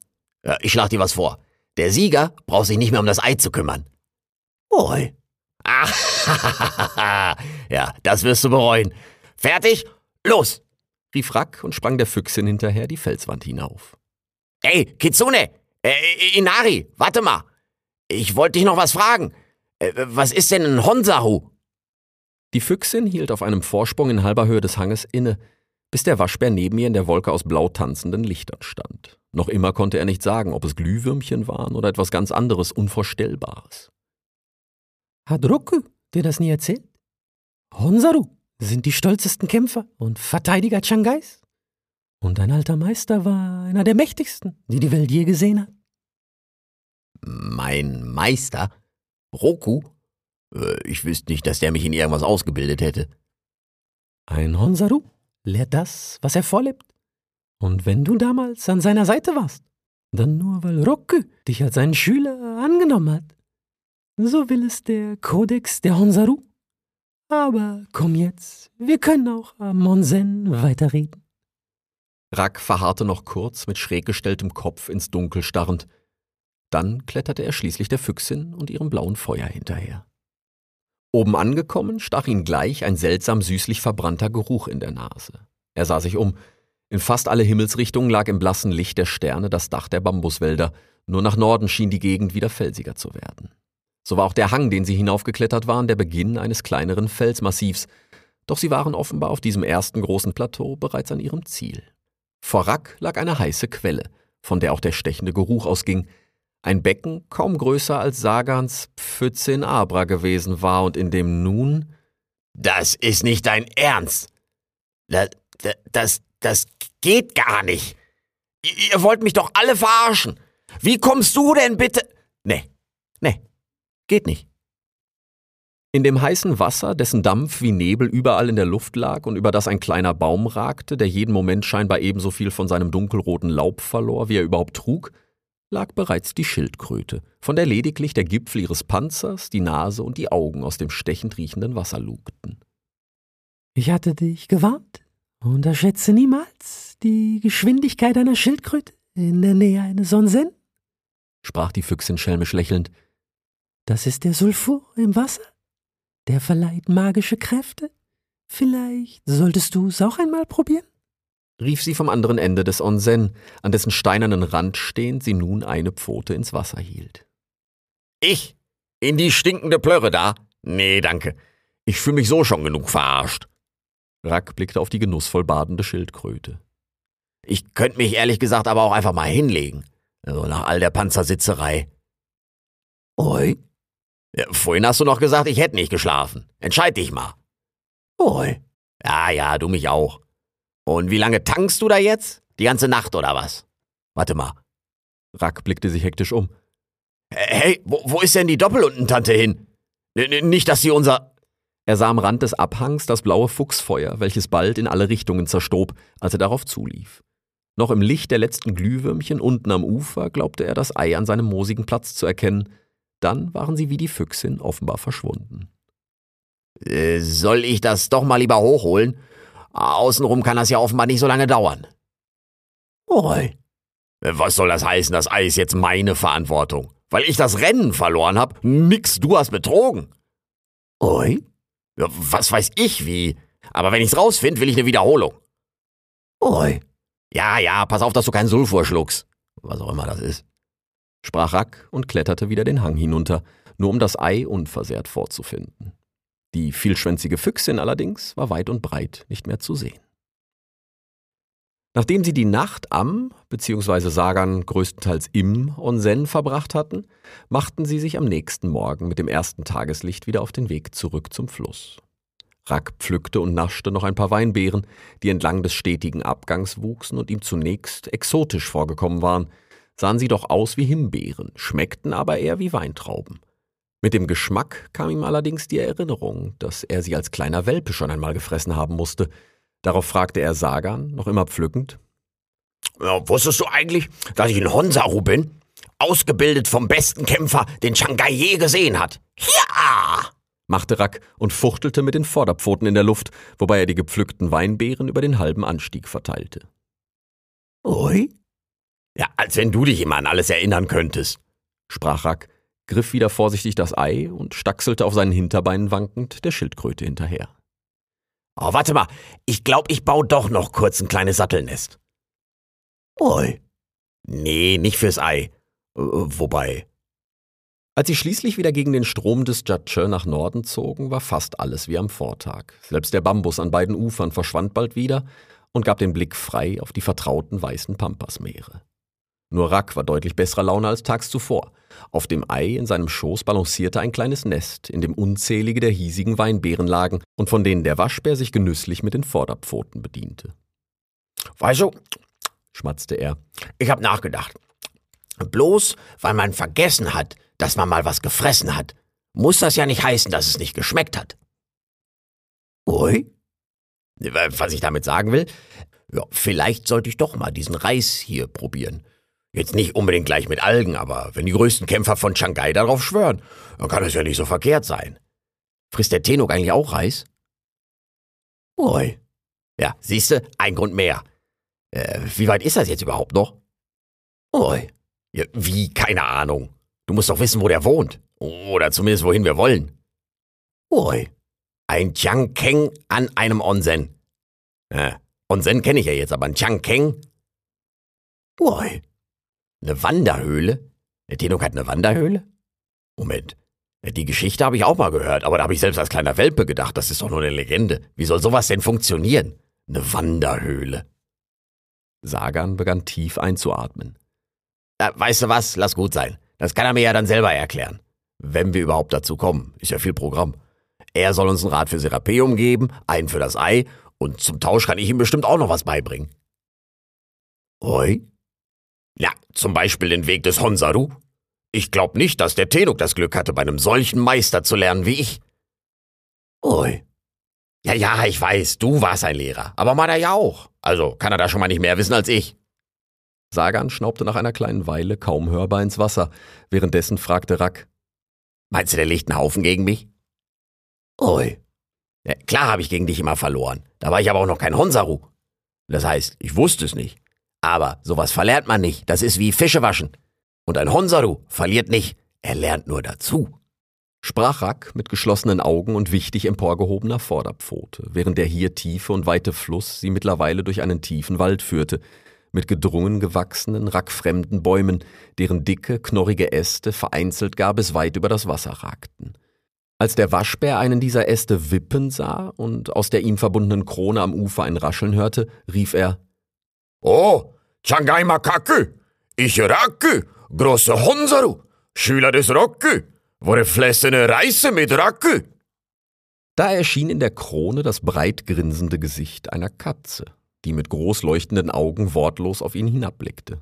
[SPEAKER 2] Ja, ich schlag dir was vor. Der Sieger braucht sich nicht mehr um das Ei zu kümmern. Oi. Ach, ja, das wirst du bereuen. Fertig? Los!
[SPEAKER 1] rief Rack und sprang der Füchsin hinterher die Felswand hinauf.
[SPEAKER 2] Ey, Kitsune! Äh, Inari, warte mal! Ich wollte dich noch was fragen. Äh, was ist denn ein Honsahu?
[SPEAKER 1] Die Füchsin hielt auf einem Vorsprung in halber Höhe des Hanges inne, bis der Waschbär neben ihr in der Wolke aus blau tanzenden Lichtern stand. Noch immer konnte er nicht sagen, ob es Glühwürmchen waren oder etwas ganz anderes, Unvorstellbares.
[SPEAKER 3] Hat Roku dir das nie erzählt? Honsaru sind die stolzesten Kämpfer und Verteidiger Changais. Und dein alter Meister war einer der mächtigsten, die die Welt je gesehen hat.
[SPEAKER 2] Mein Meister? Roku? Äh, Ich wüsste nicht, dass der mich in irgendwas ausgebildet hätte.
[SPEAKER 3] Ein Honsaru lehrt das, was er vorlebt. Und wenn du damals an seiner Seite warst, dann nur weil Roku dich als seinen Schüler angenommen hat. So will es der Kodex der Honsaru. Aber komm jetzt, wir können auch am Monsen weiterreden.
[SPEAKER 1] Rack verharrte noch kurz mit schräg gestelltem Kopf ins Dunkel starrend. Dann kletterte er schließlich der Füchsin und ihrem blauen Feuer hinterher. Oben angekommen, stach ihn gleich ein seltsam süßlich verbrannter Geruch in der Nase. Er sah sich um. In fast alle Himmelsrichtungen lag im blassen Licht der Sterne das Dach der Bambuswälder, nur nach Norden schien die Gegend wieder felsiger zu werden. So war auch der Hang, den sie hinaufgeklettert waren, der Beginn eines kleineren Felsmassivs, doch sie waren offenbar auf diesem ersten großen Plateau bereits an ihrem Ziel. Vor Rack lag eine heiße Quelle, von der auch der stechende Geruch ausging, ein Becken kaum größer als Sagans Pfütze in Abra gewesen war und in dem nun
[SPEAKER 2] Das ist nicht dein Ernst. Das, das, das geht gar nicht. Ihr wollt mich doch alle verarschen. Wie kommst du denn bitte? Nee, nee, geht nicht.
[SPEAKER 1] In dem heißen Wasser, dessen Dampf wie Nebel überall in der Luft lag und über das ein kleiner Baum ragte, der jeden Moment scheinbar ebenso viel von seinem dunkelroten Laub verlor, wie er überhaupt trug, lag bereits die Schildkröte, von der lediglich der Gipfel ihres Panzers, die Nase und die Augen aus dem stechend riechenden Wasser lugten.
[SPEAKER 3] Ich hatte dich gewarnt. Unterschätze niemals die Geschwindigkeit einer Schildkröte in der Nähe eines Onsen.
[SPEAKER 1] sprach die Füchsin schelmisch lächelnd.
[SPEAKER 3] Das ist der Sulfur im Wasser. Der verleiht magische Kräfte. Vielleicht solltest du es auch einmal probieren.
[SPEAKER 1] rief sie vom anderen Ende des Onsen, an dessen steinernen Rand stehend sie nun eine Pfote ins Wasser hielt.
[SPEAKER 2] Ich? In die stinkende Plörre da? Nee, danke. Ich fühle mich so schon genug verarscht.
[SPEAKER 1] Rack blickte auf die genussvoll badende Schildkröte.
[SPEAKER 2] Ich könnte mich ehrlich gesagt aber auch einfach mal hinlegen. Also nach all der Panzersitzerei. Oi? Ja, vorhin hast du noch gesagt, ich hätte nicht geschlafen. Entscheid dich mal. Oi. Ja, ja, du mich auch. Und wie lange tankst du da jetzt? Die ganze Nacht oder was? Warte mal.
[SPEAKER 1] Rack blickte sich hektisch um.
[SPEAKER 2] Hey, wo, wo ist denn die Doppelunten-Tante hin? N nicht, dass sie unser.
[SPEAKER 1] Er sah am Rand des Abhangs das blaue Fuchsfeuer, welches bald in alle Richtungen zerstob, als er darauf zulief. Noch im Licht der letzten Glühwürmchen unten am Ufer glaubte er das Ei an seinem moosigen Platz zu erkennen. Dann waren sie wie die Füchsin offenbar verschwunden.
[SPEAKER 2] Äh, soll ich das doch mal lieber hochholen? Außenrum kann das ja offenbar nicht so lange dauern. Oi. Was soll das heißen, das Ei ist jetzt meine Verantwortung? Weil ich das Rennen verloren hab? Nix, du hast betrogen. Oi? Ja, was weiß ich wie? Aber wenn ich's rausfind, will ich eine Wiederholung. Oi. Ja, ja, pass auf, dass du keinen Sulfur schluckst. Was auch immer das ist.
[SPEAKER 1] Sprach Rack und kletterte wieder den Hang hinunter, nur um das Ei unversehrt vorzufinden. Die vielschwänzige Füchsin allerdings war weit und breit nicht mehr zu sehen. Nachdem sie die Nacht am, beziehungsweise Sagan größtenteils im Onsen verbracht hatten, machten sie sich am nächsten Morgen mit dem ersten Tageslicht wieder auf den Weg zurück zum Fluss. Rack pflückte und naschte noch ein paar Weinbeeren, die entlang des stetigen Abgangs wuchsen und ihm zunächst exotisch vorgekommen waren, sahen sie doch aus wie Himbeeren, schmeckten aber eher wie Weintrauben. Mit dem Geschmack kam ihm allerdings die Erinnerung, dass er sie als kleiner Welpe schon einmal gefressen haben musste. Darauf fragte er Sagan, noch immer pflückend.
[SPEAKER 2] Ja, wusstest du eigentlich, dass ich ein Honsaru bin? Ausgebildet vom besten Kämpfer, den Shanghai je gesehen hat. Ja!
[SPEAKER 1] machte Rack und fuchtelte mit den Vorderpfoten in der Luft, wobei er die gepflückten Weinbeeren über den halben Anstieg verteilte.
[SPEAKER 2] Ui? Ja, als wenn du dich immer an alles erinnern könntest,
[SPEAKER 1] sprach Rack, griff wieder vorsichtig das Ei und stachselte auf seinen Hinterbeinen wankend der Schildkröte hinterher.
[SPEAKER 2] Oh, warte mal, ich glaub, ich baue doch noch kurz ein kleines Sattelnest. Oi. Nee, nicht fürs Ei. Äh, wobei.
[SPEAKER 1] Als sie schließlich wieder gegen den Strom des Jatsche nach Norden zogen, war fast alles wie am Vortag. Selbst der Bambus an beiden Ufern verschwand bald wieder und gab den Blick frei auf die vertrauten weißen Pampasmeere. Nur Rack war deutlich besserer Laune als tags zuvor. Auf dem Ei in seinem Schoß balancierte ein kleines Nest, in dem unzählige der hiesigen Weinbeeren lagen und von denen der Waschbär sich genüsslich mit den Vorderpfoten bediente.
[SPEAKER 2] Weißt du, schmatzte er, ich hab nachgedacht. Bloß weil man vergessen hat, dass man mal was gefressen hat, muss das ja nicht heißen, dass es nicht geschmeckt hat. Ui? Was ich damit sagen will, ja, vielleicht sollte ich doch mal diesen Reis hier probieren. Jetzt nicht unbedingt gleich mit Algen, aber wenn die größten Kämpfer von Shanghai darauf schwören, dann kann es ja nicht so verkehrt sein. Frisst der Tenok eigentlich auch Reis? Ui. Ja, siehste, ein Grund mehr. Äh, wie weit ist das jetzt überhaupt noch? Ui. Ja, wie? Keine Ahnung. Du musst doch wissen, wo der wohnt. Oder zumindest wohin wir wollen. Ui. Ein Keng an einem Onsen. Äh, Onsen kenne ich ja jetzt, aber ein Keng? Ui. Eine Wanderhöhle? Der Tenok hat eine Wanderhöhle? Moment. Die Geschichte habe ich auch mal gehört, aber da habe ich selbst als kleiner Welpe gedacht, das ist doch nur eine Legende. Wie soll sowas denn funktionieren? Eine Wanderhöhle.
[SPEAKER 1] Sagan begann tief einzuatmen.
[SPEAKER 2] Äh, weißt du was? Lass gut sein. Das kann er mir ja dann selber erklären. Wenn wir überhaupt dazu kommen. Ist ja viel Programm. Er soll uns einen Rat für Serapeum geben, einen für das Ei, und zum Tausch kann ich ihm bestimmt auch noch was beibringen. Oi? Ja, zum Beispiel den Weg des Honsaru. Ich glaub nicht, dass der Tenuk das Glück hatte, bei einem solchen Meister zu lernen wie ich. Ui. Ja, ja, ich weiß, du warst ein Lehrer, aber meiner ja auch. Also kann er da schon mal nicht mehr wissen als ich.
[SPEAKER 1] Sagan schnaubte nach einer kleinen Weile kaum hörbar ins Wasser. Währenddessen fragte Rack.
[SPEAKER 2] Meinst du, der legt einen Haufen gegen mich? Ui. Ja, klar habe ich gegen dich immer verloren. Da war ich aber auch noch kein Honsaru. Das heißt, ich wusste es nicht. Aber sowas verlernt man nicht. Das ist wie Fische waschen. Und ein Honsaru verliert nicht. Er lernt nur dazu.
[SPEAKER 1] Sprach Rack mit geschlossenen Augen und wichtig emporgehobener Vorderpfote, während der hier tiefe und weite Fluss sie mittlerweile durch einen tiefen Wald führte, mit gedrungen gewachsenen, rackfremden Bäumen, deren dicke, knorrige Äste vereinzelt gar bis weit über das Wasser ragten. Als der Waschbär einen dieser Äste wippen sah und aus der ihm verbundenen Krone am Ufer ein Rascheln hörte, rief er
[SPEAKER 2] Oh, Changai Makake, ich Raku, große Honsaru, Schüler des Roku, wurde flessene Reise mit Raku.
[SPEAKER 1] Da erschien in der Krone das breit grinsende Gesicht einer Katze. die mit groß leuchtenden Augen wortlos auf ihn hinabblickte.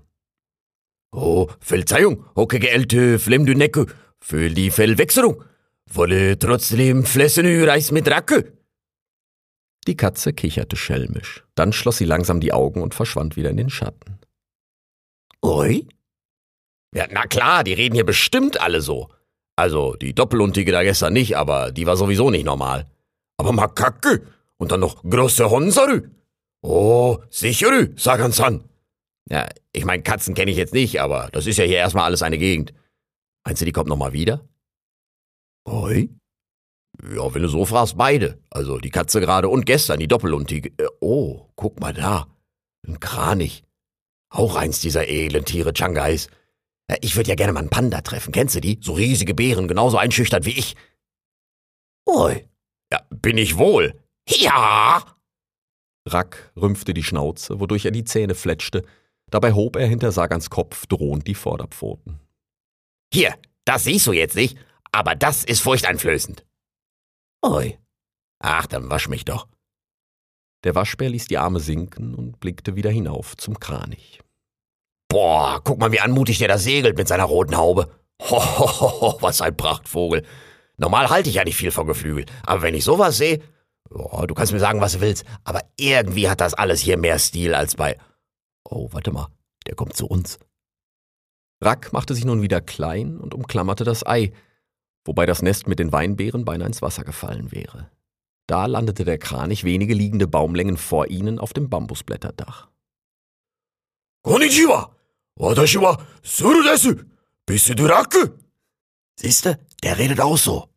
[SPEAKER 2] Oh, Verzeihung, okay, geälte Flemdünecke, für die Fellwechselung. Wolle trotzdem Flessenü Reis mit Racke.
[SPEAKER 1] Die Katze kicherte schelmisch. Dann schloss sie langsam die Augen und verschwand wieder in den Schatten.
[SPEAKER 2] Oi? Ja, na klar, die reden hier bestimmt alle so. Also, die Doppeluntige da gestern nicht, aber die war sowieso nicht normal. Aber Makake und dann noch große Honsarü. Oh, sicherü, Sagan San. Ja, ich mein, Katzen kenne ich jetzt nicht, aber das ist ja hier erstmal alles eine Gegend. Meinst du, die kommt nochmal wieder? Oi? Ja, wenn du so fragst, beide. Also die Katze gerade und gestern, die Doppeluntige. Äh, oh, guck mal da. Ein Kranich. Auch eins dieser edlen Tiere, Changais. Ich würde ja gerne mal einen Panda treffen. Kennst du die? So riesige Bären, genauso einschüchtert wie ich. Oi. Ja, bin ich wohl. Ja!
[SPEAKER 1] Rack rümpfte die Schnauze, wodurch er die Zähne fletschte. Dabei hob er hinter Sagans Kopf drohend die Vorderpfoten.
[SPEAKER 2] Hier, das siehst du jetzt nicht, aber das ist furchteinflößend. Oi. Ach, dann wasch mich doch.
[SPEAKER 1] Der Waschbär ließ die Arme sinken und blickte wieder hinauf zum Kranich.
[SPEAKER 2] Boah, guck mal, wie anmutig der da segelt mit seiner roten Haube. Hohoho, was ein Prachtvogel. Normal halte ich ja nicht viel von Geflügel, aber wenn ich sowas sehe, oh, du kannst mir sagen, was du willst, aber irgendwie hat das alles hier mehr Stil als bei. Oh, warte mal, der kommt zu uns.
[SPEAKER 1] Rack machte sich nun wieder klein und umklammerte das Ei, wobei das Nest mit den Weinbeeren beinahe ins Wasser gefallen wäre. Da landete der Kranich wenige liegende Baumlängen vor ihnen auf dem Bambusblätterdach.
[SPEAKER 2] Konnichiwa! Watashi wa Suru desu! Bist du Rack? Siehste, der redet auch so.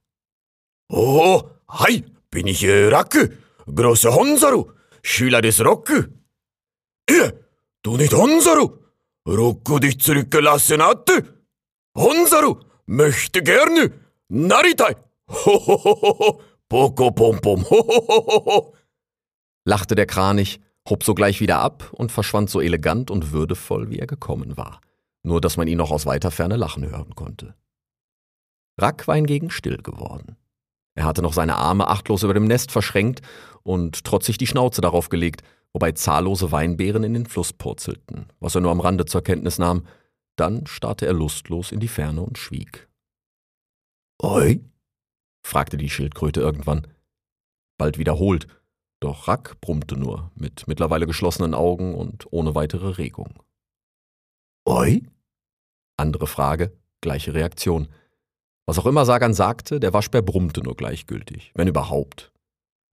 [SPEAKER 2] Oh, hi, bin ich äh, Rack, große Honsaru, Schüler des Rock. Ihr, du nicht Honsaru, Rocco dich zurückgelassen hatte. Honsaru möchte gerne Naritai. Hohohoho, Poko pom pom, hohohoho.
[SPEAKER 1] Lachte der Kranich, hob sogleich wieder ab und verschwand so elegant und würdevoll, wie er gekommen war. Nur, dass man ihn noch aus weiter Ferne lachen hören konnte. Rack war hingegen still geworden. Er hatte noch seine Arme achtlos über dem Nest verschränkt und trotzig die Schnauze darauf gelegt, wobei zahllose Weinbeeren in den Fluss purzelten, was er nur am Rande zur Kenntnis nahm. Dann starrte er lustlos in die Ferne und schwieg.
[SPEAKER 2] Oi?
[SPEAKER 1] fragte die Schildkröte irgendwann. Bald wiederholt, doch Rack brummte nur, mit mittlerweile geschlossenen Augen und ohne weitere Regung.
[SPEAKER 2] Oi?
[SPEAKER 1] Andere Frage, gleiche Reaktion. Was auch immer Sagan sagte, der Waschbär brummte nur gleichgültig, wenn überhaupt.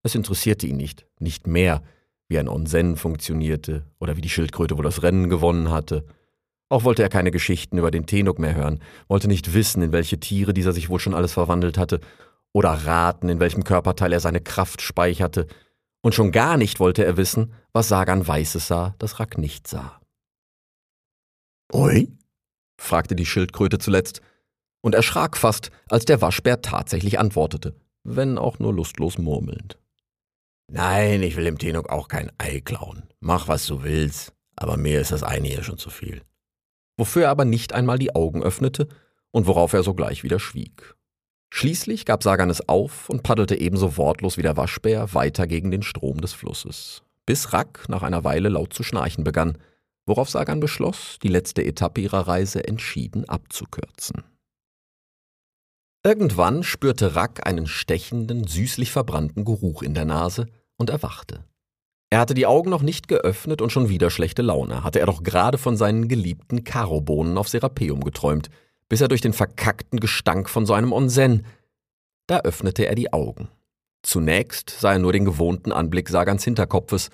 [SPEAKER 1] Es interessierte ihn nicht, nicht mehr, wie ein Onsen funktionierte oder wie die Schildkröte wohl das Rennen gewonnen hatte. Auch wollte er keine Geschichten über den Tenuk mehr hören, wollte nicht wissen, in welche Tiere dieser sich wohl schon alles verwandelt hatte, oder raten, in welchem Körperteil er seine Kraft speicherte, und schon gar nicht wollte er wissen, was Sagan Weißes sah, das Rack nicht sah.
[SPEAKER 2] Oi?
[SPEAKER 1] fragte die Schildkröte zuletzt, und erschrak fast, als der Waschbär tatsächlich antwortete, wenn auch nur lustlos murmelnd.
[SPEAKER 2] Nein, ich will dem Tenok auch kein Ei klauen. Mach, was du willst, aber mir ist das eine hier schon zu viel.
[SPEAKER 1] Wofür er aber nicht einmal die Augen öffnete und worauf er sogleich wieder schwieg. Schließlich gab Sagan es auf und paddelte ebenso wortlos wie der Waschbär weiter gegen den Strom des Flusses, bis Rack nach einer Weile laut zu schnarchen begann, worauf Sagan beschloss, die letzte Etappe ihrer Reise entschieden abzukürzen. Irgendwann spürte Rack einen stechenden, süßlich verbrannten Geruch in der Nase und erwachte. Er hatte die Augen noch nicht geöffnet und schon wieder schlechte Laune, hatte er doch gerade von seinen geliebten Karobohnen auf Serapeum geträumt, bis er durch den verkackten Gestank von so einem Onsen. Da öffnete er die Augen. Zunächst sah er nur den gewohnten Anblick Sagans Hinterkopfes,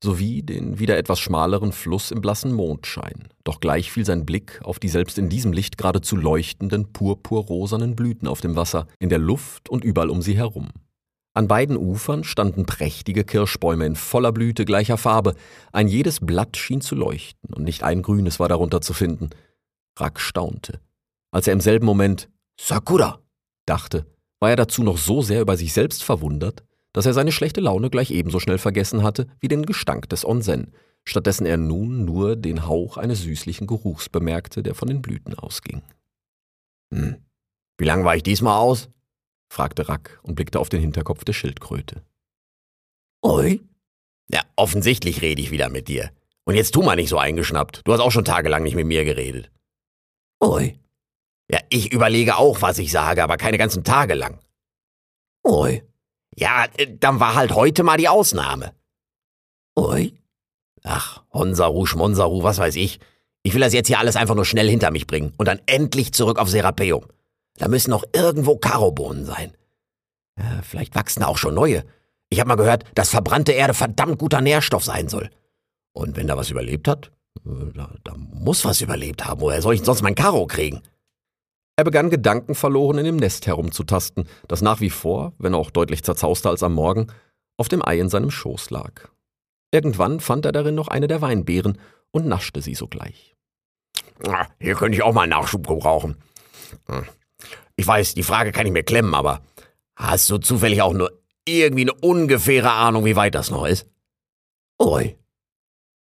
[SPEAKER 1] sowie den wieder etwas schmaleren Fluss im blassen Mondschein. Doch gleich fiel sein Blick auf die selbst in diesem Licht geradezu leuchtenden, purpurrosanen Blüten auf dem Wasser, in der Luft und überall um sie herum. An beiden Ufern standen prächtige Kirschbäume in voller Blüte gleicher Farbe, ein jedes Blatt schien zu leuchten, und nicht ein grünes war darunter zu finden. Rack staunte. Als er im selben Moment Sakura dachte, war er dazu noch so sehr über sich selbst verwundert, dass er seine schlechte Laune gleich ebenso schnell vergessen hatte wie den Gestank des Onsen, stattdessen er nun nur den Hauch eines süßlichen Geruchs bemerkte, der von den Blüten ausging.
[SPEAKER 2] Hm, wie lang war ich diesmal aus?
[SPEAKER 1] Fragte Rack und blickte auf den Hinterkopf der Schildkröte.
[SPEAKER 2] Oi, Ja, offensichtlich rede ich wieder mit dir. Und jetzt tu mal nicht so eingeschnappt. Du hast auch schon tagelang nicht mit mir geredet. Ui. Ja, ich überlege auch, was ich sage, aber keine ganzen Tage lang. Ui. Ja, dann war halt heute mal die Ausnahme. Ui. Ach, Honsaru, Schmonsaru, was weiß ich. Ich will das jetzt hier alles einfach nur schnell hinter mich bringen und dann endlich zurück auf Serapeum. Da müssen noch irgendwo Karobohnen sein. Ja, vielleicht wachsen da auch schon neue. Ich habe mal gehört, dass verbrannte Erde verdammt guter Nährstoff sein soll. Und wenn da was überlebt hat, äh, da, da muss was überlebt haben. Woher soll ich sonst mein Karo kriegen?
[SPEAKER 1] Er begann gedankenverloren in dem Nest herumzutasten, das nach wie vor, wenn auch deutlich zerzauster als am Morgen, auf dem Ei in seinem Schoß lag. Irgendwann fand er darin noch eine der Weinbeeren und naschte sie sogleich.
[SPEAKER 2] Ah, hier könnte ich auch mal Nachschub gebrauchen. Ich weiß, die Frage kann ich mir klemmen, aber hast du zufällig auch nur irgendwie eine ungefähre Ahnung, wie weit das noch ist? Ui.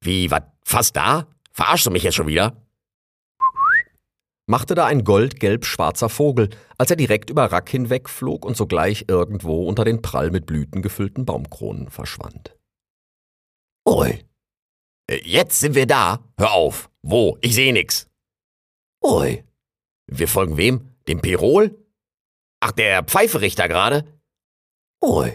[SPEAKER 2] Wie, was, fast da? Verarschst du mich jetzt schon wieder?
[SPEAKER 1] Machte da ein goldgelb-schwarzer Vogel, als er direkt über Rack hinwegflog und sogleich irgendwo unter den prall mit Blüten gefüllten Baumkronen verschwand.
[SPEAKER 2] Ui. Jetzt sind wir da. Hör auf. Wo? Ich seh nix. Ui. Wir folgen wem? Dem Pirol? Ach, der Pfeiferichter gerade? Ui.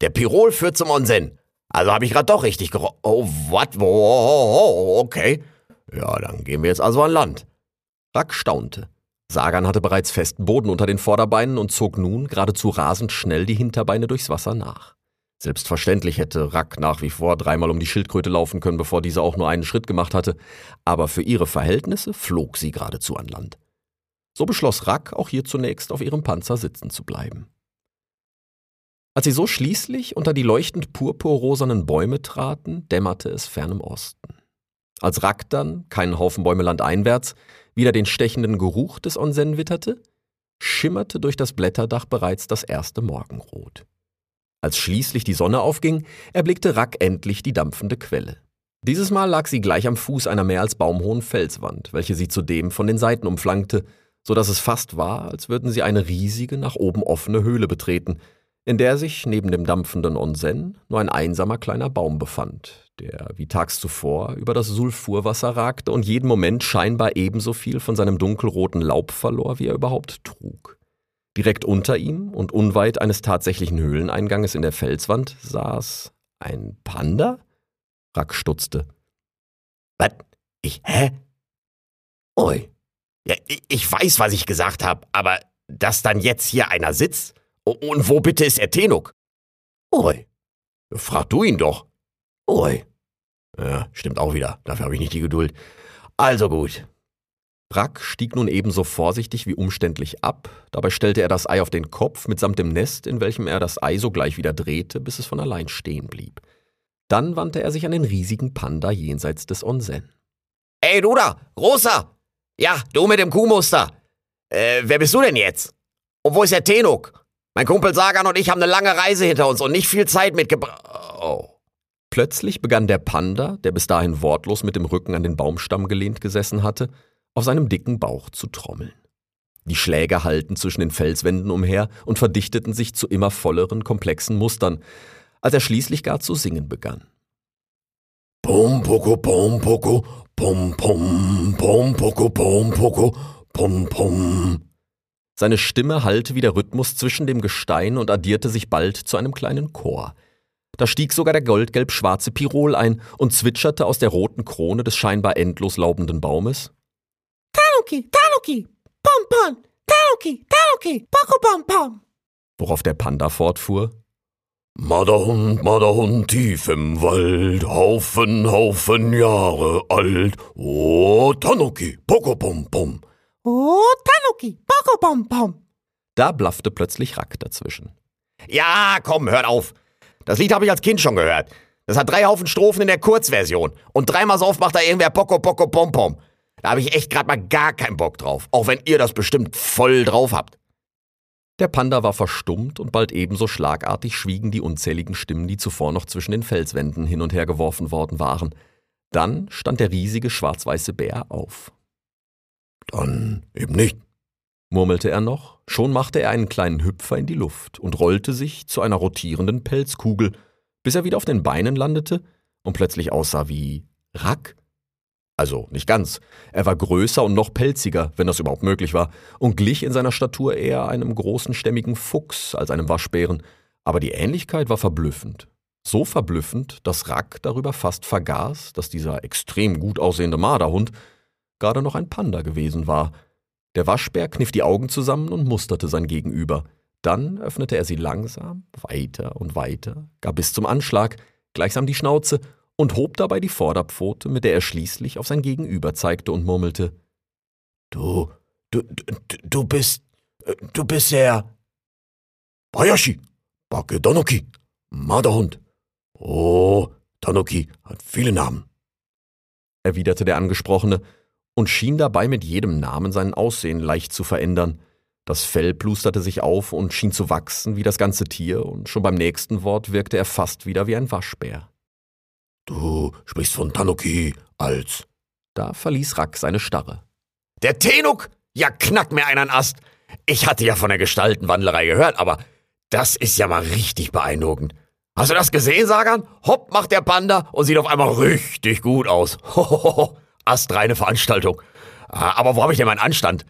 [SPEAKER 2] Der Pirol führt zum Onsen. Also habe ich gerade doch richtig gero... Oh, what? Oh, okay. Ja, dann gehen wir jetzt also an Land.
[SPEAKER 1] Rack staunte. Sagan hatte bereits festen Boden unter den Vorderbeinen und zog nun geradezu rasend schnell die Hinterbeine durchs Wasser nach. Selbstverständlich hätte Rack nach wie vor dreimal um die Schildkröte laufen können, bevor diese auch nur einen Schritt gemacht hatte, aber für ihre Verhältnisse flog sie geradezu an Land. So beschloss Rack, auch hier zunächst auf ihrem Panzer sitzen zu bleiben. Als sie so schließlich unter die leuchtend purpurrosanen Bäume traten, dämmerte es fern im Osten. Als Rack dann, keinen Haufen Bäume landeinwärts, wieder den stechenden Geruch des Onsen witterte, schimmerte durch das Blätterdach bereits das erste Morgenrot. Als schließlich die Sonne aufging, erblickte Rack endlich die dampfende Quelle. Dieses Mal lag sie gleich am Fuß einer mehr als baumhohen Felswand, welche sie zudem von den Seiten umflankte, so dass es fast war, als würden sie eine riesige, nach oben offene Höhle betreten, in der sich neben dem dampfenden Onsen nur ein einsamer kleiner Baum befand, der wie tags zuvor über das Sulfurwasser ragte und jeden Moment scheinbar ebenso viel von seinem dunkelroten Laub verlor, wie er überhaupt trug. Direkt unter ihm und unweit eines tatsächlichen Höhleneinganges in der Felswand saß ein Panda? Rack stutzte.
[SPEAKER 2] Was? Ich, hä? Ui. Ja, ich weiß, was ich gesagt habe, aber dass dann jetzt hier einer sitzt? Und wo bitte ist er Tenuk? Ui. Frag du ihn doch. Ui. Ja, stimmt auch wieder. Dafür habe ich nicht die Geduld. Also gut.
[SPEAKER 1] Brack stieg nun ebenso vorsichtig wie umständlich ab, dabei stellte er das Ei auf den Kopf mitsamt dem Nest, in welchem er das Ei sogleich wieder drehte, bis es von allein stehen blieb. Dann wandte er sich an den riesigen Panda jenseits des Onsen.
[SPEAKER 2] Ey, du da, Großer! Ja, du mit dem Kuhmuster! Äh, wer bist du denn jetzt? Und wo ist der Tenuk? Mein Kumpel Sagan und ich haben eine lange Reise hinter uns und nicht viel Zeit mitgebracht. Oh.
[SPEAKER 1] Plötzlich begann der Panda, der bis dahin wortlos mit dem Rücken an den Baumstamm gelehnt gesessen hatte, auf seinem dicken Bauch zu trommeln. Die Schläge hallten zwischen den Felswänden umher und verdichteten sich zu immer volleren, komplexen Mustern, als er schließlich gar zu singen begann.
[SPEAKER 2] Pum poko pum poko pum pum pum poko pum poko pum pum.
[SPEAKER 1] Seine Stimme hallte wie der Rhythmus zwischen dem Gestein und addierte sich bald zu einem kleinen Chor. Da stieg sogar der goldgelb-schwarze Pirol ein und zwitscherte aus der roten Krone des scheinbar endlos laubenden Baumes.
[SPEAKER 4] Tanuki, Tanuki, Pom Pom, Tanuki, Tanuki, Poko Pom Pom.
[SPEAKER 1] Worauf der Panda fortfuhr.
[SPEAKER 2] Marderhund, Marderhund, tief im Wald, Haufen, Haufen Jahre alt. Oh, Tanuki, Poko Pom Pom.
[SPEAKER 4] Oh, Tanuki, Poko Pom Pom.
[SPEAKER 1] Da blaffte plötzlich Rack dazwischen.
[SPEAKER 2] Ja, komm, hört auf. Das Lied habe ich als Kind schon gehört. Das hat drei Haufen Strophen in der Kurzversion. Und dreimal so oft macht da irgendwer Poko Poko Pom Pom. Da habe ich echt gerade mal gar keinen Bock drauf, auch wenn ihr das bestimmt voll drauf habt.
[SPEAKER 1] Der Panda war verstummt und bald ebenso schlagartig schwiegen die unzähligen Stimmen, die zuvor noch zwischen den Felswänden hin und her geworfen worden waren. Dann stand der riesige schwarz-weiße Bär auf.
[SPEAKER 2] Dann eben nicht,
[SPEAKER 1] murmelte er noch, schon machte er einen kleinen Hüpfer in die Luft und rollte sich zu einer rotierenden Pelzkugel, bis er wieder auf den Beinen landete und plötzlich aussah wie Rack. Also nicht ganz. Er war größer und noch pelziger, wenn das überhaupt möglich war, und glich in seiner Statur eher einem großen stämmigen Fuchs als einem Waschbären. Aber die Ähnlichkeit war verblüffend. So verblüffend, dass Rack darüber fast vergaß, dass dieser extrem gut aussehende Marderhund gerade noch ein Panda gewesen war. Der Waschbär kniff die Augen zusammen und musterte sein Gegenüber. Dann öffnete er sie langsam, weiter und weiter, gar bis zum Anschlag, gleichsam die Schnauze und hob dabei die Vorderpfote, mit der er schließlich auf sein Gegenüber zeigte und murmelte:
[SPEAKER 2] Du, du, du, du bist, du bist der Bayashi, Bake Donoki, Marderhund. Oh, Tanuki hat viele Namen,
[SPEAKER 1] erwiderte der Angesprochene und schien dabei mit jedem Namen sein Aussehen leicht zu verändern. Das Fell plusterte sich auf und schien zu wachsen wie das ganze Tier, und schon beim nächsten Wort wirkte er fast wieder wie ein Waschbär.
[SPEAKER 2] Du sprichst von Tanuki als.
[SPEAKER 1] Da verließ Rack seine Starre.
[SPEAKER 2] Der Tenuk? Ja, knack mir einen Ast. Ich hatte ja von der Gestaltenwandlerei gehört, aber das ist ja mal richtig beeindruckend. Hast du das gesehen, Sagan? Hopp macht der Panda und sieht auf einmal richtig gut aus. Hohoho, astreine Veranstaltung. Ah, aber wo habe ich denn meinen Anstand?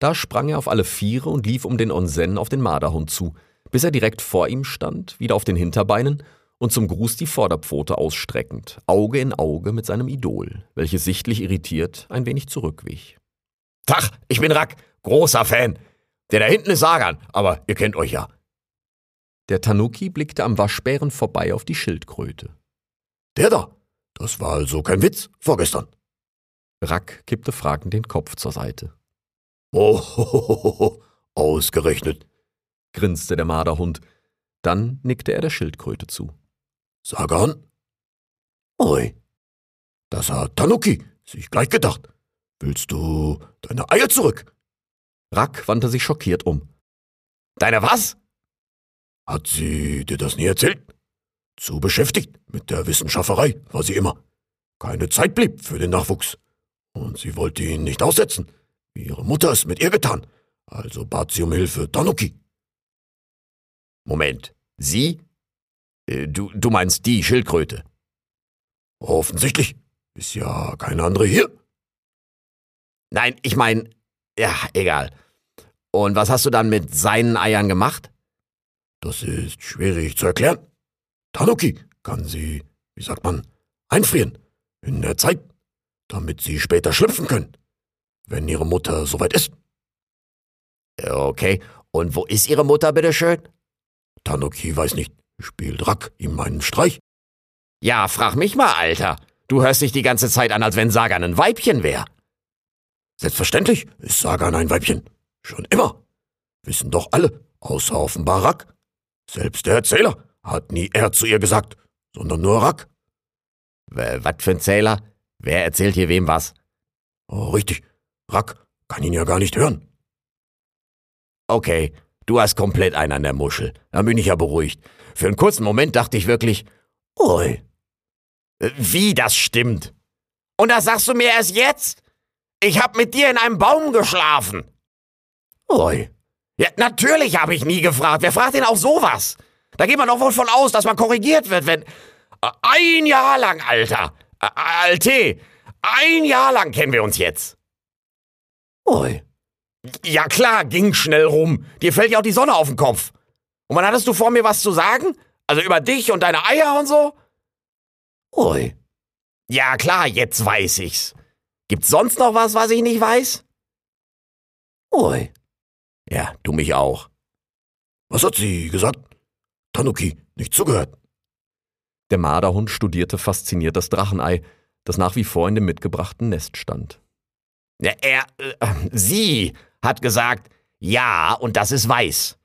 [SPEAKER 1] Da sprang er auf alle Viere und lief um den Onsen auf den Marderhund zu, bis er direkt vor ihm stand, wieder auf den Hinterbeinen und zum Gruß die Vorderpfote ausstreckend, Auge in Auge mit seinem Idol, welches sichtlich irritiert ein wenig zurückwich.
[SPEAKER 2] Tach, ich bin Rack, großer Fan. Der da hinten ist Sagan, aber ihr kennt euch ja.
[SPEAKER 1] Der Tanuki blickte am Waschbären vorbei auf die Schildkröte.
[SPEAKER 2] Der da? Das war also kein Witz vorgestern.
[SPEAKER 1] Rack kippte fragend den Kopf zur Seite.
[SPEAKER 2] Oh, ausgerechnet,
[SPEAKER 1] grinste der Marderhund. Dann nickte er der Schildkröte zu.
[SPEAKER 2] Sag an. Oi, das hat Tanuki sich gleich gedacht. Willst du deine Eier zurück?
[SPEAKER 1] Rack wandte sich schockiert um.
[SPEAKER 2] Deine was? Hat sie dir das nie erzählt? Zu beschäftigt mit der Wissenschafterei war sie immer. Keine Zeit blieb für den Nachwuchs. Und sie wollte ihn nicht aussetzen, wie ihre Mutter es mit ihr getan. Also bat sie um Hilfe Tanuki. Moment, sie? Äh, du, du meinst die Schildkröte? Offensichtlich. Ist ja keine andere hier. Nein, ich mein, ja, egal. Und was hast du dann mit seinen Eiern gemacht? Das ist schwierig zu erklären. Tanuki kann sie, wie sagt man, einfrieren in der Zeit, damit sie später schlüpfen können, wenn ihre Mutter soweit ist. Okay, und wo ist ihre Mutter, bitteschön? Tanuki weiß nicht, spielt Rack ihm einen Streich. Ja, frag mich mal, Alter. Du hörst dich die ganze Zeit an, als wenn Sagan ein Weibchen wär. Selbstverständlich ist Sagan ein Weibchen. Schon immer. Wissen doch alle, außer offenbar Rack. Selbst der Erzähler hat nie er zu ihr gesagt, sondern nur Rack. Was für ein Zähler? Wer erzählt hier wem was? Oh, richtig. Rack kann ihn ja gar nicht hören. Okay, du hast komplett einen an der Muschel. Dann bin ich ja beruhigt. Für einen kurzen Moment dachte ich wirklich, ui. Wie das stimmt. Und das sagst du mir erst jetzt? Ich hab mit dir in einem Baum geschlafen. Ui. Ja, natürlich habe ich nie gefragt. Wer fragt denn auch sowas? Da geht man doch wohl von aus, dass man korrigiert wird, wenn. Ein Jahr lang, Alter. Alte. Ein Jahr lang kennen wir uns jetzt. Ui. Ja klar, ging schnell rum. Dir fällt ja auch die Sonne auf den Kopf. Und wann hattest du vor mir was zu sagen? Also über dich und deine Eier und so? Ui. Ja klar, jetzt weiß ich's. Gibt's sonst noch was, was ich nicht weiß? Ui. Ja, du mich auch. Was hat sie gesagt? Tanuki, nicht zugehört.
[SPEAKER 1] Der Marderhund studierte fasziniert das Drachenei, das nach wie vor in dem mitgebrachten Nest stand.
[SPEAKER 2] Ja, er, äh, sie hat gesagt, ja, und das ist weiß.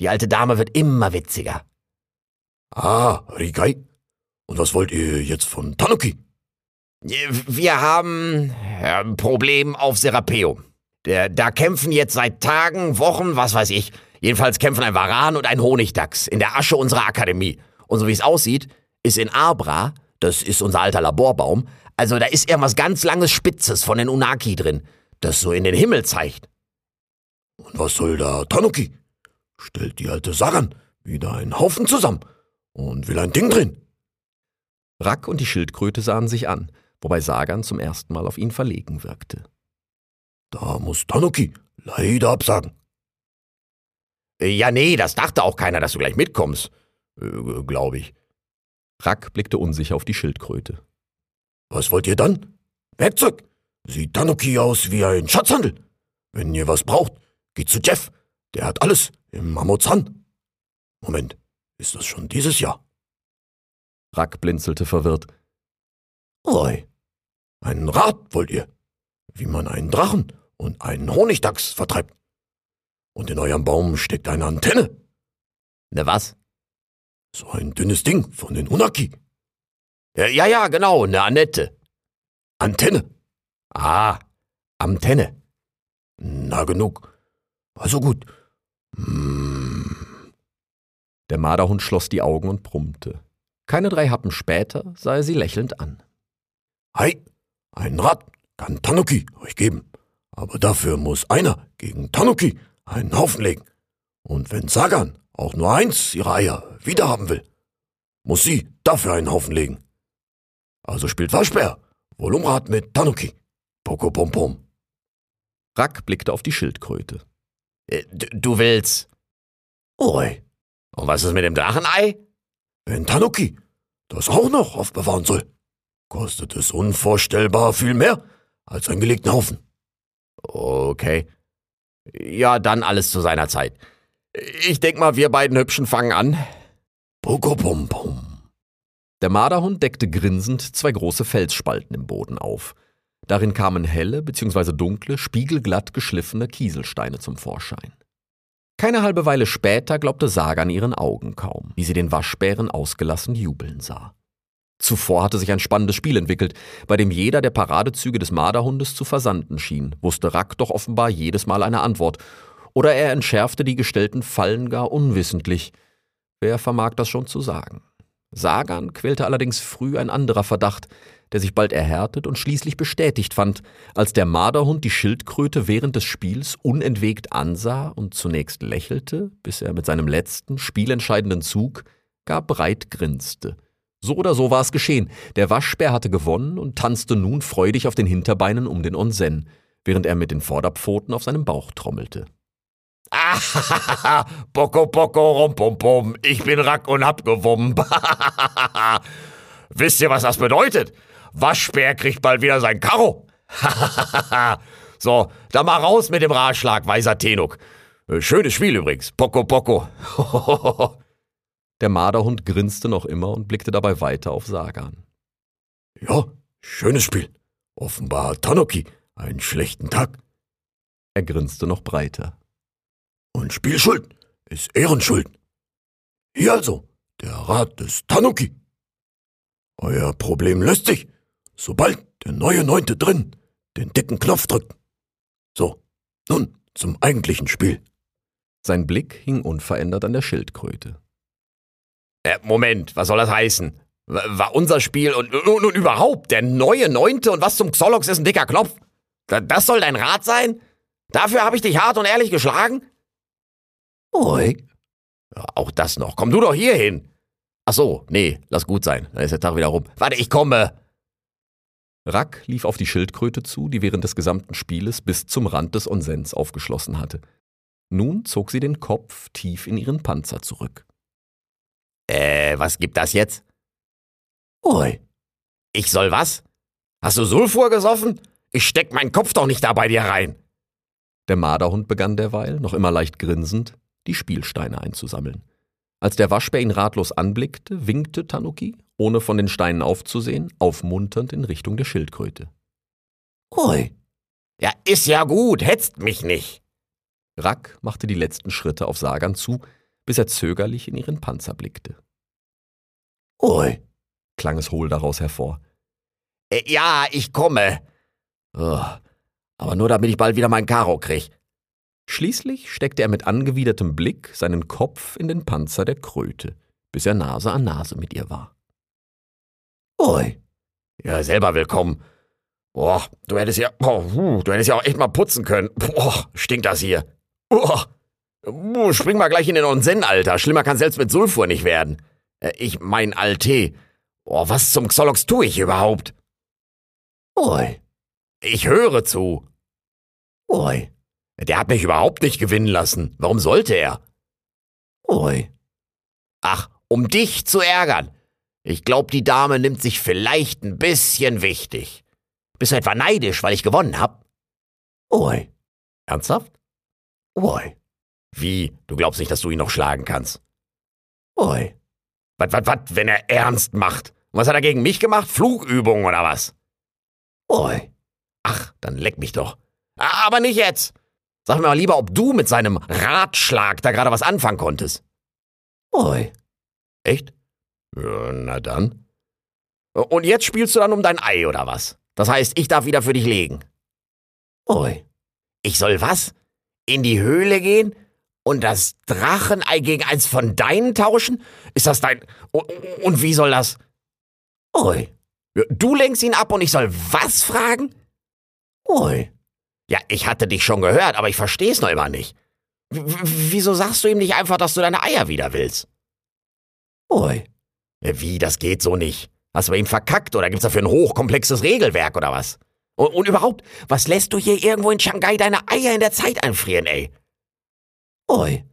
[SPEAKER 2] Die alte Dame wird immer witziger. Ah, Rikai. Und was wollt ihr jetzt von Tanuki? Wir haben ein Problem auf Serapeum. Der, da kämpfen jetzt seit Tagen, Wochen, was weiß ich. Jedenfalls kämpfen ein Varan und ein Honigdachs in der Asche unserer Akademie. Und so wie es aussieht, ist in Abra, das ist unser alter Laborbaum, also da ist irgendwas ganz langes Spitzes von den Unaki drin, das so in den Himmel zeigt. Und was soll da Tanuki? Stellt die alte Sagan wieder einen Haufen zusammen
[SPEAKER 5] und will ein Ding drin.
[SPEAKER 1] Rack und die Schildkröte sahen sich an, wobei Sagan zum ersten Mal auf ihn verlegen wirkte.
[SPEAKER 5] Da muss Tanuki leider absagen.
[SPEAKER 2] Äh, Ja, nee, das dachte auch keiner, dass du gleich mitkommst. Äh, Glaube ich.
[SPEAKER 1] Rack blickte unsicher auf die Schildkröte.
[SPEAKER 5] Was wollt ihr dann? Werkzeug. Sieht Tanuki aus wie ein Schatzhandel. Wenn ihr was braucht, geht zu Jeff. Der hat alles im Mammutshand. Moment, ist das schon dieses Jahr?
[SPEAKER 1] Rack blinzelte verwirrt.
[SPEAKER 5] Oi. Einen Rat wollt ihr? Wie man einen Drachen und einen Honigdachs vertreibt. Und in eurem Baum steckt eine Antenne.
[SPEAKER 2] Ne, was?
[SPEAKER 5] So ein dünnes Ding von den Unaki.
[SPEAKER 2] Ja, ja, ja, genau, ne Annette.
[SPEAKER 5] Antenne.
[SPEAKER 2] Ah, Antenne.
[SPEAKER 5] Na genug. Also gut. Hm.
[SPEAKER 1] Der Marderhund schloss die Augen und brummte. Keine drei Happen später sah er sie lächelnd an.
[SPEAKER 5] Hi, einen Rat kann Tanuki euch geben. Aber dafür muss einer gegen Tanuki einen Haufen legen. Und wenn Sagan auch nur eins ihrer Eier wiederhaben will, muss sie dafür einen Haufen legen. Also spielt Waschbär wohl um Rat mit Tanuki. Poko pom pom.
[SPEAKER 1] Rack blickte auf die Schildkröte.
[SPEAKER 2] Äh, Du willst.
[SPEAKER 5] Oi,
[SPEAKER 2] Und was ist mit dem Drachenei?
[SPEAKER 5] wenn Tanuki das auch noch aufbewahren soll, kostet es unvorstellbar viel mehr als einen gelegten Haufen.
[SPEAKER 2] Okay. Ja, dann alles zu seiner Zeit. Ich denk mal, wir beiden Hübschen fangen an.
[SPEAKER 5] Poko pom pom.
[SPEAKER 1] Der Marderhund deckte grinsend zwei große Felsspalten im Boden auf. Darin kamen helle bzw. dunkle, spiegelglatt geschliffene Kieselsteine zum Vorschein. Keine halbe Weile später glaubte Sagan ihren Augen kaum, wie sie den Waschbären ausgelassen jubeln sah. Zuvor hatte sich ein spannendes Spiel entwickelt, bei dem jeder der Paradezüge des Marderhundes zu versanden schien, wusste Rack doch offenbar jedes Mal eine Antwort. Oder er entschärfte die gestellten Fallen gar unwissentlich. Wer vermag das schon zu sagen? Sagan quälte allerdings früh ein anderer Verdacht, der sich bald erhärtet und schließlich bestätigt fand, als der Marderhund die Schildkröte während des Spiels unentwegt ansah und zunächst lächelte, bis er mit seinem letzten, spielentscheidenden Zug gar breit grinste. So oder so war es geschehen. Der Waschbär hatte gewonnen und tanzte nun freudig auf den Hinterbeinen um den Onsen, während er mit den Vorderpfoten auf seinem Bauch trommelte.
[SPEAKER 2] Ah, Boko Boko rum pum pum. Ich bin Rack und hab gewummt. Wisst ihr, was das bedeutet? Waschbär kriegt bald wieder sein Karo. so, dann mal raus mit dem Ratschlag, weiser Tenuk. Äh, Schönes Spiel übrigens. Boko Boko.
[SPEAKER 1] Der Marderhund grinste noch immer und blickte dabei weiter auf Sagan.
[SPEAKER 5] Ja, schönes Spiel. Offenbar hat Tanuki einen schlechten Tag.
[SPEAKER 1] Er grinste noch breiter.
[SPEAKER 5] Und Spielschuld ist Ehrenschuld. Hier also der Rat des Tanuki. Euer Problem löst sich, sobald der neue Neunte drin den dicken Knopf drückt. So, nun zum eigentlichen Spiel.
[SPEAKER 1] Sein Blick hing unverändert an der Schildkröte.
[SPEAKER 2] Äh, Moment, was soll das heißen? War unser Spiel und, und, und überhaupt der neue Neunte und was zum Xolox ist ein dicker Knopf? Da- Das soll dein Rat sein? Dafür habe ich dich hart und ehrlich geschlagen?
[SPEAKER 5] Oi,
[SPEAKER 2] Ja, auch das noch. Komm du doch hier hin. Ach so, nee, lass gut sein. Dann ist der Tag wieder rum. Warte, ich komme.
[SPEAKER 1] Rack lief auf die Schildkröte zu, die während des gesamten Spieles bis zum Rand des Onsens aufgeschlossen hatte. Nun zog sie den Kopf tief in ihren Panzer zurück.
[SPEAKER 2] Äh, was gibt das jetzt?
[SPEAKER 5] oi,
[SPEAKER 2] Ich soll was? Hast du Sulfur gesoffen? Ich steck meinen Kopf doch nicht da bei dir rein.
[SPEAKER 1] Der Marderhund begann derweil, noch immer leicht grinsend, die Spielsteine einzusammeln. Als der Waschbär ihn ratlos anblickte, winkte Tanuki, ohne von den Steinen aufzusehen, aufmunternd in Richtung der Schildkröte.
[SPEAKER 5] oi.
[SPEAKER 2] Ja, ist ja gut, hetzt mich nicht.
[SPEAKER 1] Rack machte die letzten Schritte auf Sagan zu, bis er zögerlich in ihren Panzer blickte.
[SPEAKER 5] Oi,
[SPEAKER 1] Klang es hohl daraus hervor.
[SPEAKER 2] Äh, ja, ich komme. Oh, aber nur damit ich bald wieder mein Karo krieg.
[SPEAKER 1] Schließlich steckte er mit angewidertem Blick seinen Kopf in den Panzer der Kröte, bis er Nase an Nase mit ihr war.
[SPEAKER 5] Oi.
[SPEAKER 2] Ja, selber willkommen. Boah, du hättest ja, oh, du hättest ja auch echt mal putzen können. Boah, stinkt das hier. Boah, Uh, spring mal gleich in den Onsen, Alter. Schlimmer kann selbst mit Sulfur nicht werden. Äh, ich mein Alte. Oh, was zum Xolox tue ich überhaupt? Oi. Ich höre zu. Oi. Der hat mich überhaupt nicht gewinnen lassen. Warum sollte er? Oi. Ach, um dich zu ärgern. Ich glaub, die Dame nimmt sich vielleicht ein bisschen wichtig. Bist du etwa neidisch, weil ich gewonnen hab? Oi. Ernsthaft? Oi. Wie? Du glaubst nicht, dass du ihn noch schlagen kannst? Oi. Was, was, was, wenn er ernst macht? Und was hat er gegen mich gemacht? Flugübungen oder was? Oi. Ach, dann leck mich doch. Aber nicht jetzt. Sag mir mal lieber, ob du mit seinem Ratschlag da gerade was anfangen konntest. Oi. Echt? Na dann. Und jetzt spielst du dann um dein Ei oder was? Das heißt, ich darf wieder für dich legen. Oi. Ich soll was? In die Höhle gehen? Und das Drachenei gegen eins von deinen tauschen? Ist das dein. Und wie soll das? Ui. Du lenkst ihn ab und ich soll was fragen? Ui. Ja, ich hatte dich schon gehört, aber ich versteh's noch immer nicht. W wieso sagst du ihm nicht einfach, dass du deine Eier wieder willst? Ui. Wie, das geht so nicht. Hast du bei ihm verkackt oder gibt's dafür ein hochkomplexes Regelwerk oder was? Und, und überhaupt, was lässt du hier irgendwo in Shanghai deine Eier in der Zeit einfrieren, ey? Ui.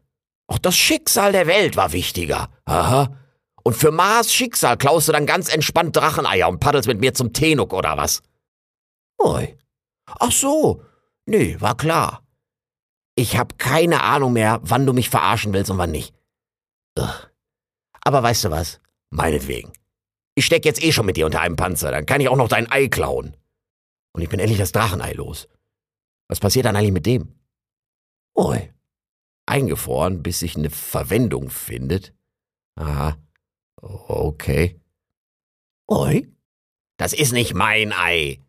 [SPEAKER 2] Auch das Schicksal der Welt war wichtiger. Aha. Und für Mars Schicksal klaust du dann ganz entspannt Dracheneier und paddelst mit mir zum Tenuk oder was? Ui. Ach so. Nee, war klar. Ich hab keine Ahnung mehr, wann du mich verarschen willst und wann nicht. Ugh. Aber weißt du was? Meinetwegen. Ich steck jetzt eh schon mit dir unter einem Panzer, dann kann ich auch noch dein Ei klauen. Und ich bin endlich das Drachenei los. Was passiert dann eigentlich mit dem? Ui eingefroren, bis sich eine Verwendung findet. Aha. Okay. Oi? Das ist nicht mein Ei.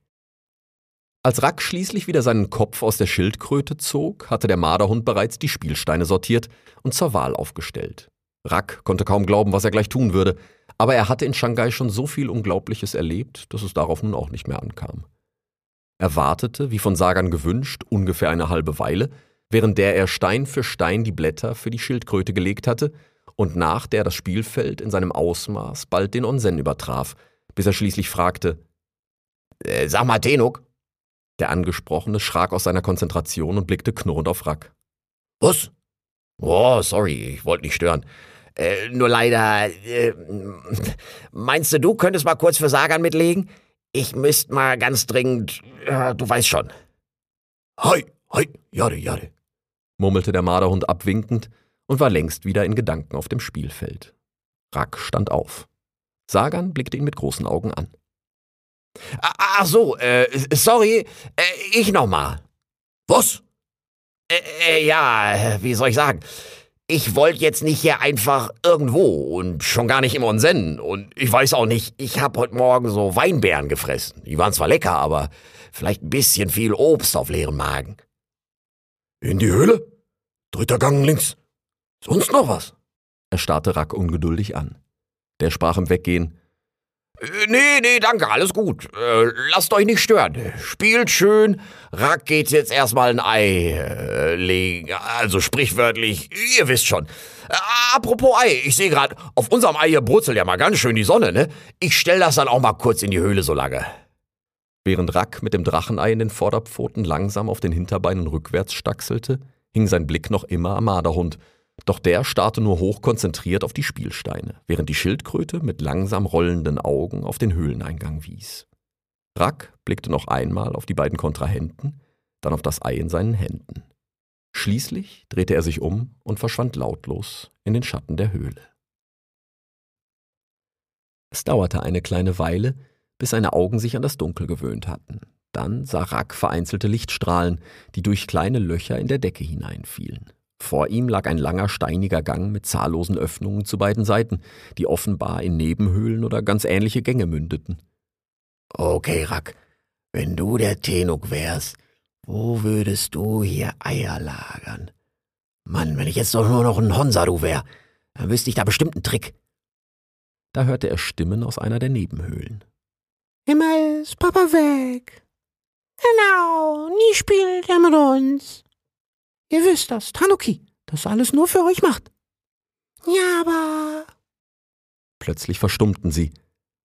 [SPEAKER 1] Als Rack schließlich wieder seinen Kopf aus der Schildkröte zog, hatte der Marderhund bereits die Spielsteine sortiert und zur Wahl aufgestellt. Rack konnte kaum glauben, was er gleich tun würde, aber er hatte in Shanghai schon so viel Unglaubliches erlebt, dass es darauf nun auch nicht mehr ankam. Er wartete, wie von Sagan gewünscht, ungefähr eine halbe Weile, während der er Stein für Stein die Blätter für die Schildkröte gelegt hatte und nach der das Spielfeld in seinem Ausmaß bald den Onsen übertraf, bis er schließlich fragte:
[SPEAKER 2] äh, Sag mal, Tenuk.
[SPEAKER 1] Der Angesprochene schrak aus seiner Konzentration und blickte knurrend auf Rack.
[SPEAKER 2] Was? Oh, sorry, ich wollte nicht stören. Äh, nur leider. Äh, meinst du, du könntest mal kurz für Sagan mitlegen? Ich müsste mal ganz dringend. Äh, du weißt schon.
[SPEAKER 5] Hi, hi, jade, jade
[SPEAKER 1] murmelte der Marderhund abwinkend und war längst wieder in Gedanken auf dem Spielfeld. Rack stand auf. Sagan blickte ihn mit großen Augen an.
[SPEAKER 2] Ach so, äh, sorry, äh, ich nochmal.
[SPEAKER 5] Was?
[SPEAKER 2] Äh, äh, ja, wie soll ich sagen? Ich wollte jetzt nicht hier einfach irgendwo und schon gar nicht im Onsen. Und ich weiß auch nicht, ich habe heute Morgen so Weinbeeren gefressen. Die waren zwar lecker, aber vielleicht ein bisschen viel Obst auf leeren Magen.
[SPEAKER 5] In die Höhle? Dritter Gang links. Sonst noch was?
[SPEAKER 1] Er starrte Rack ungeduldig an. Der sprach im Weggehen.
[SPEAKER 2] Äh, nee, nee, danke, alles gut. Äh, lasst euch nicht stören. Spielt schön. Rack geht jetzt erstmal ein Ei äh, legen. Also sprichwörtlich, ihr wisst schon. Äh, apropos Ei, ich sehe gerade, auf unserem Ei hier brutzelt ja mal ganz schön die Sonne, ne? Ich stell das dann auch mal kurz in die Höhle so lange.
[SPEAKER 1] Während Rack mit dem Drachenei in den Vorderpfoten langsam auf den Hinterbeinen rückwärts stachselte, hing sein Blick noch immer am Marderhund, doch der starrte nur hochkonzentriert auf die Spielsteine, während die Schildkröte mit langsam rollenden Augen auf den Höhleneingang wies. Rack blickte noch einmal auf die beiden Kontrahenten, dann auf das Ei in seinen Händen. Schließlich drehte er sich um und verschwand lautlos in den Schatten der Höhle. Es dauerte eine kleine Weile, bis seine Augen sich an das Dunkel gewöhnt hatten. Dann sah Rack vereinzelte Lichtstrahlen, die durch kleine Löcher in der Decke hineinfielen. Vor ihm lag ein langer steiniger Gang mit zahllosen Öffnungen zu beiden Seiten, die offenbar in Nebenhöhlen oder ganz ähnliche Gänge mündeten.
[SPEAKER 2] Okay, Rack, wenn du der Tenuk wärst, wo würdest du hier Eier lagern? Mann, wenn ich jetzt doch nur noch ein Honsaru wär, dann wüsste ich da bestimmt einen Trick.
[SPEAKER 1] Da hörte er Stimmen aus einer der Nebenhöhlen.
[SPEAKER 4] Immer ist Papa weg. Genau, nie spielt er mit uns. Ihr wisst das, Tanuki, das alles nur für euch macht. Ja, aber
[SPEAKER 1] Plötzlich verstummten sie.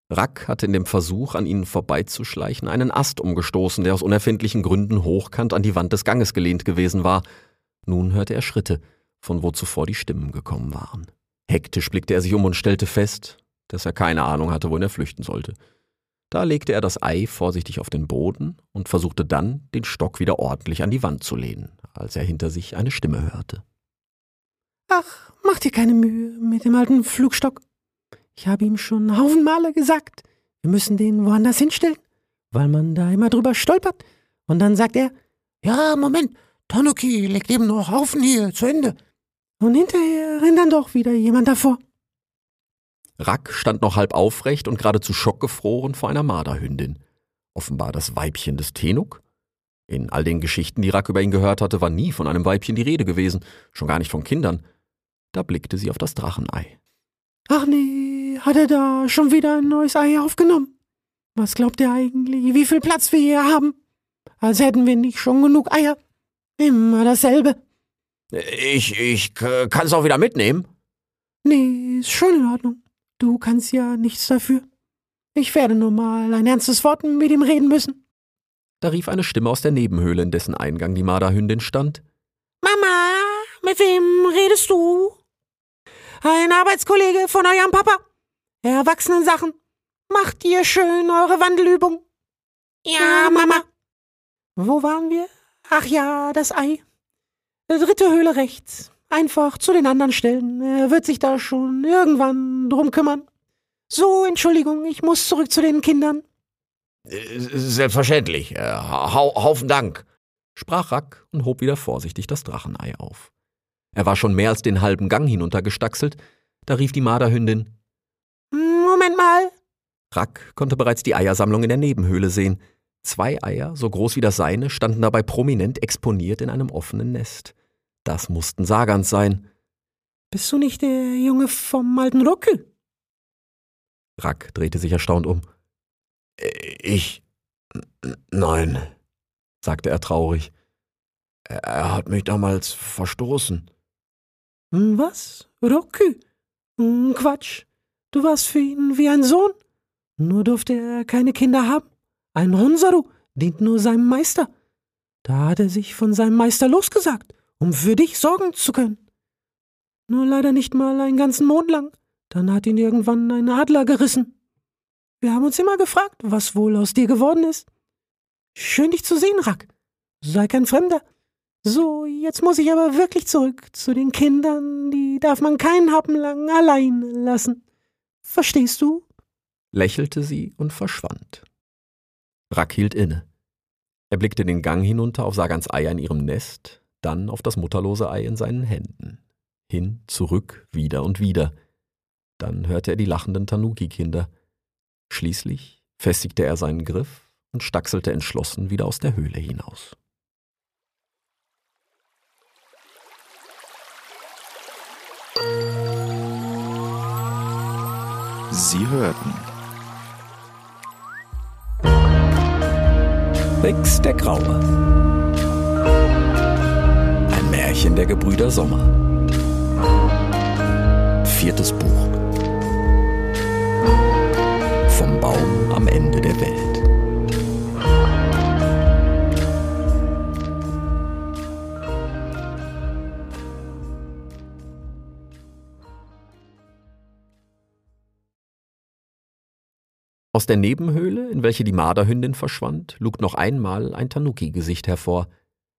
[SPEAKER 1] Rack hatte in dem Versuch, an ihnen vorbeizuschleichen, einen Ast umgestoßen, der aus unerfindlichen Gründen hochkant an die Wand des Ganges gelehnt gewesen war. Nun hörte er Schritte, von wo zuvor die Stimmen gekommen waren. Hektisch blickte er sich um und stellte fest, dass er keine Ahnung hatte, wohin er flüchten sollte. Da legte er das Ei vorsichtig auf den Boden und versuchte dann, den Stock wieder ordentlich an die Wand zu lehnen, als er hinter sich eine Stimme hörte.
[SPEAKER 3] Ach, mach dir keine Mühe mit dem alten Flugstock. Ich habe ihm schon Haufen Male gesagt, wir müssen den woanders hinstellen, weil man da immer drüber stolpert. Und dann sagt er, ja, Moment, Tanuki legt eben noch Haufen hier zu Ende. Und hinterher rennt dann doch wieder jemand davor.
[SPEAKER 1] Rack stand noch halb aufrecht und geradezu schockgefroren vor einer Marderhündin. Offenbar das Weibchen des Tenuk? In all den Geschichten, die Rack über ihn gehört hatte, war nie von einem Weibchen die Rede gewesen, schon gar nicht von Kindern. Da blickte sie auf das Drachenei.
[SPEAKER 3] Ach nee, hat er da schon wieder ein neues Ei aufgenommen? Was glaubt er eigentlich, wie viel Platz wir hier haben? Als hätten wir nicht schon genug Eier. Immer dasselbe.
[SPEAKER 2] Ich, ich kann es auch wieder mitnehmen.
[SPEAKER 3] Nee, ist schon in Ordnung. Du kannst ja nichts dafür. Ich werde nur mal ein ernstes Wort mit ihm reden müssen.
[SPEAKER 1] Da rief eine Stimme aus der Nebenhöhle, in dessen Eingang die Marderhündin stand.
[SPEAKER 3] Mama, mit wem redest du? Ein Arbeitskollege von eurem Papa. Erwachsenensachen. Macht ihr schön eure Wandelübung. Ja, Mama. Wo waren wir? Ach ja, das Ei. Dritte Höhle rechts. Einfach zu den anderen stellen. Er wird sich da schon irgendwann drum kümmern. So, Entschuldigung, ich muss zurück zu den Kindern.
[SPEAKER 2] Selbstverständlich. Äh, hau Haufen Dank,
[SPEAKER 1] sprach Rack und hob wieder vorsichtig das Drachenei auf. Er war schon mehr als den halben Gang hinuntergestaxelt, da rief die Marderhündin
[SPEAKER 3] Moment mal.
[SPEAKER 1] Rack konnte bereits die Eiersammlung in der Nebenhöhle sehen. Zwei Eier, so groß wie das seine, standen dabei prominent exponiert in einem offenen Nest. Das mussten Sagans sein.
[SPEAKER 3] Bist du nicht der Junge vom alten Rocke?
[SPEAKER 1] Rack drehte sich erstaunt um.
[SPEAKER 6] Ich. Nein, sagte er traurig. Er hat mich damals verstoßen.
[SPEAKER 3] Hm, was? Rocky? Hm, Quatsch. Du warst für ihn wie ein Sohn. Nur durfte er keine Kinder haben. Ein Honsaru dient nur seinem Meister. Da hat er sich von seinem Meister losgesagt um für dich sorgen zu können. Nur leider nicht mal einen ganzen Mond lang. Dann hat ihn irgendwann ein Adler gerissen. Wir haben uns immer gefragt, was wohl aus dir geworden ist. Schön dich zu sehen, Rack. Sei kein Fremder. So, jetzt muss ich aber wirklich zurück zu den Kindern, die darf man keinen Happen lang allein lassen. Verstehst du?
[SPEAKER 1] lächelte sie und verschwand. Rack hielt inne. Er blickte den Gang hinunter auf Sagans Eier in ihrem Nest, dann auf das mutterlose Ei in seinen Händen. Hin, zurück, wieder und wieder. Dann hörte er die lachenden Tanuki-Kinder. Schließlich festigte er seinen Griff und stachselte entschlossen wieder aus der Höhle hinaus.
[SPEAKER 7] Sie hörten
[SPEAKER 1] Rix der Graue Märchen der Gebrüder Sommer. Viertes Buch. Vom Baum am Ende der Welt. Aus der Nebenhöhle, in welche die Marderhündin verschwand, lugt noch einmal ein Tanuki-Gesicht hervor.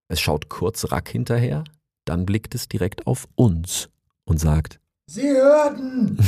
[SPEAKER 1] Es schaut kurz Rack hinterher, dann blickt es direkt auf uns und sagt,
[SPEAKER 8] Sie hörten!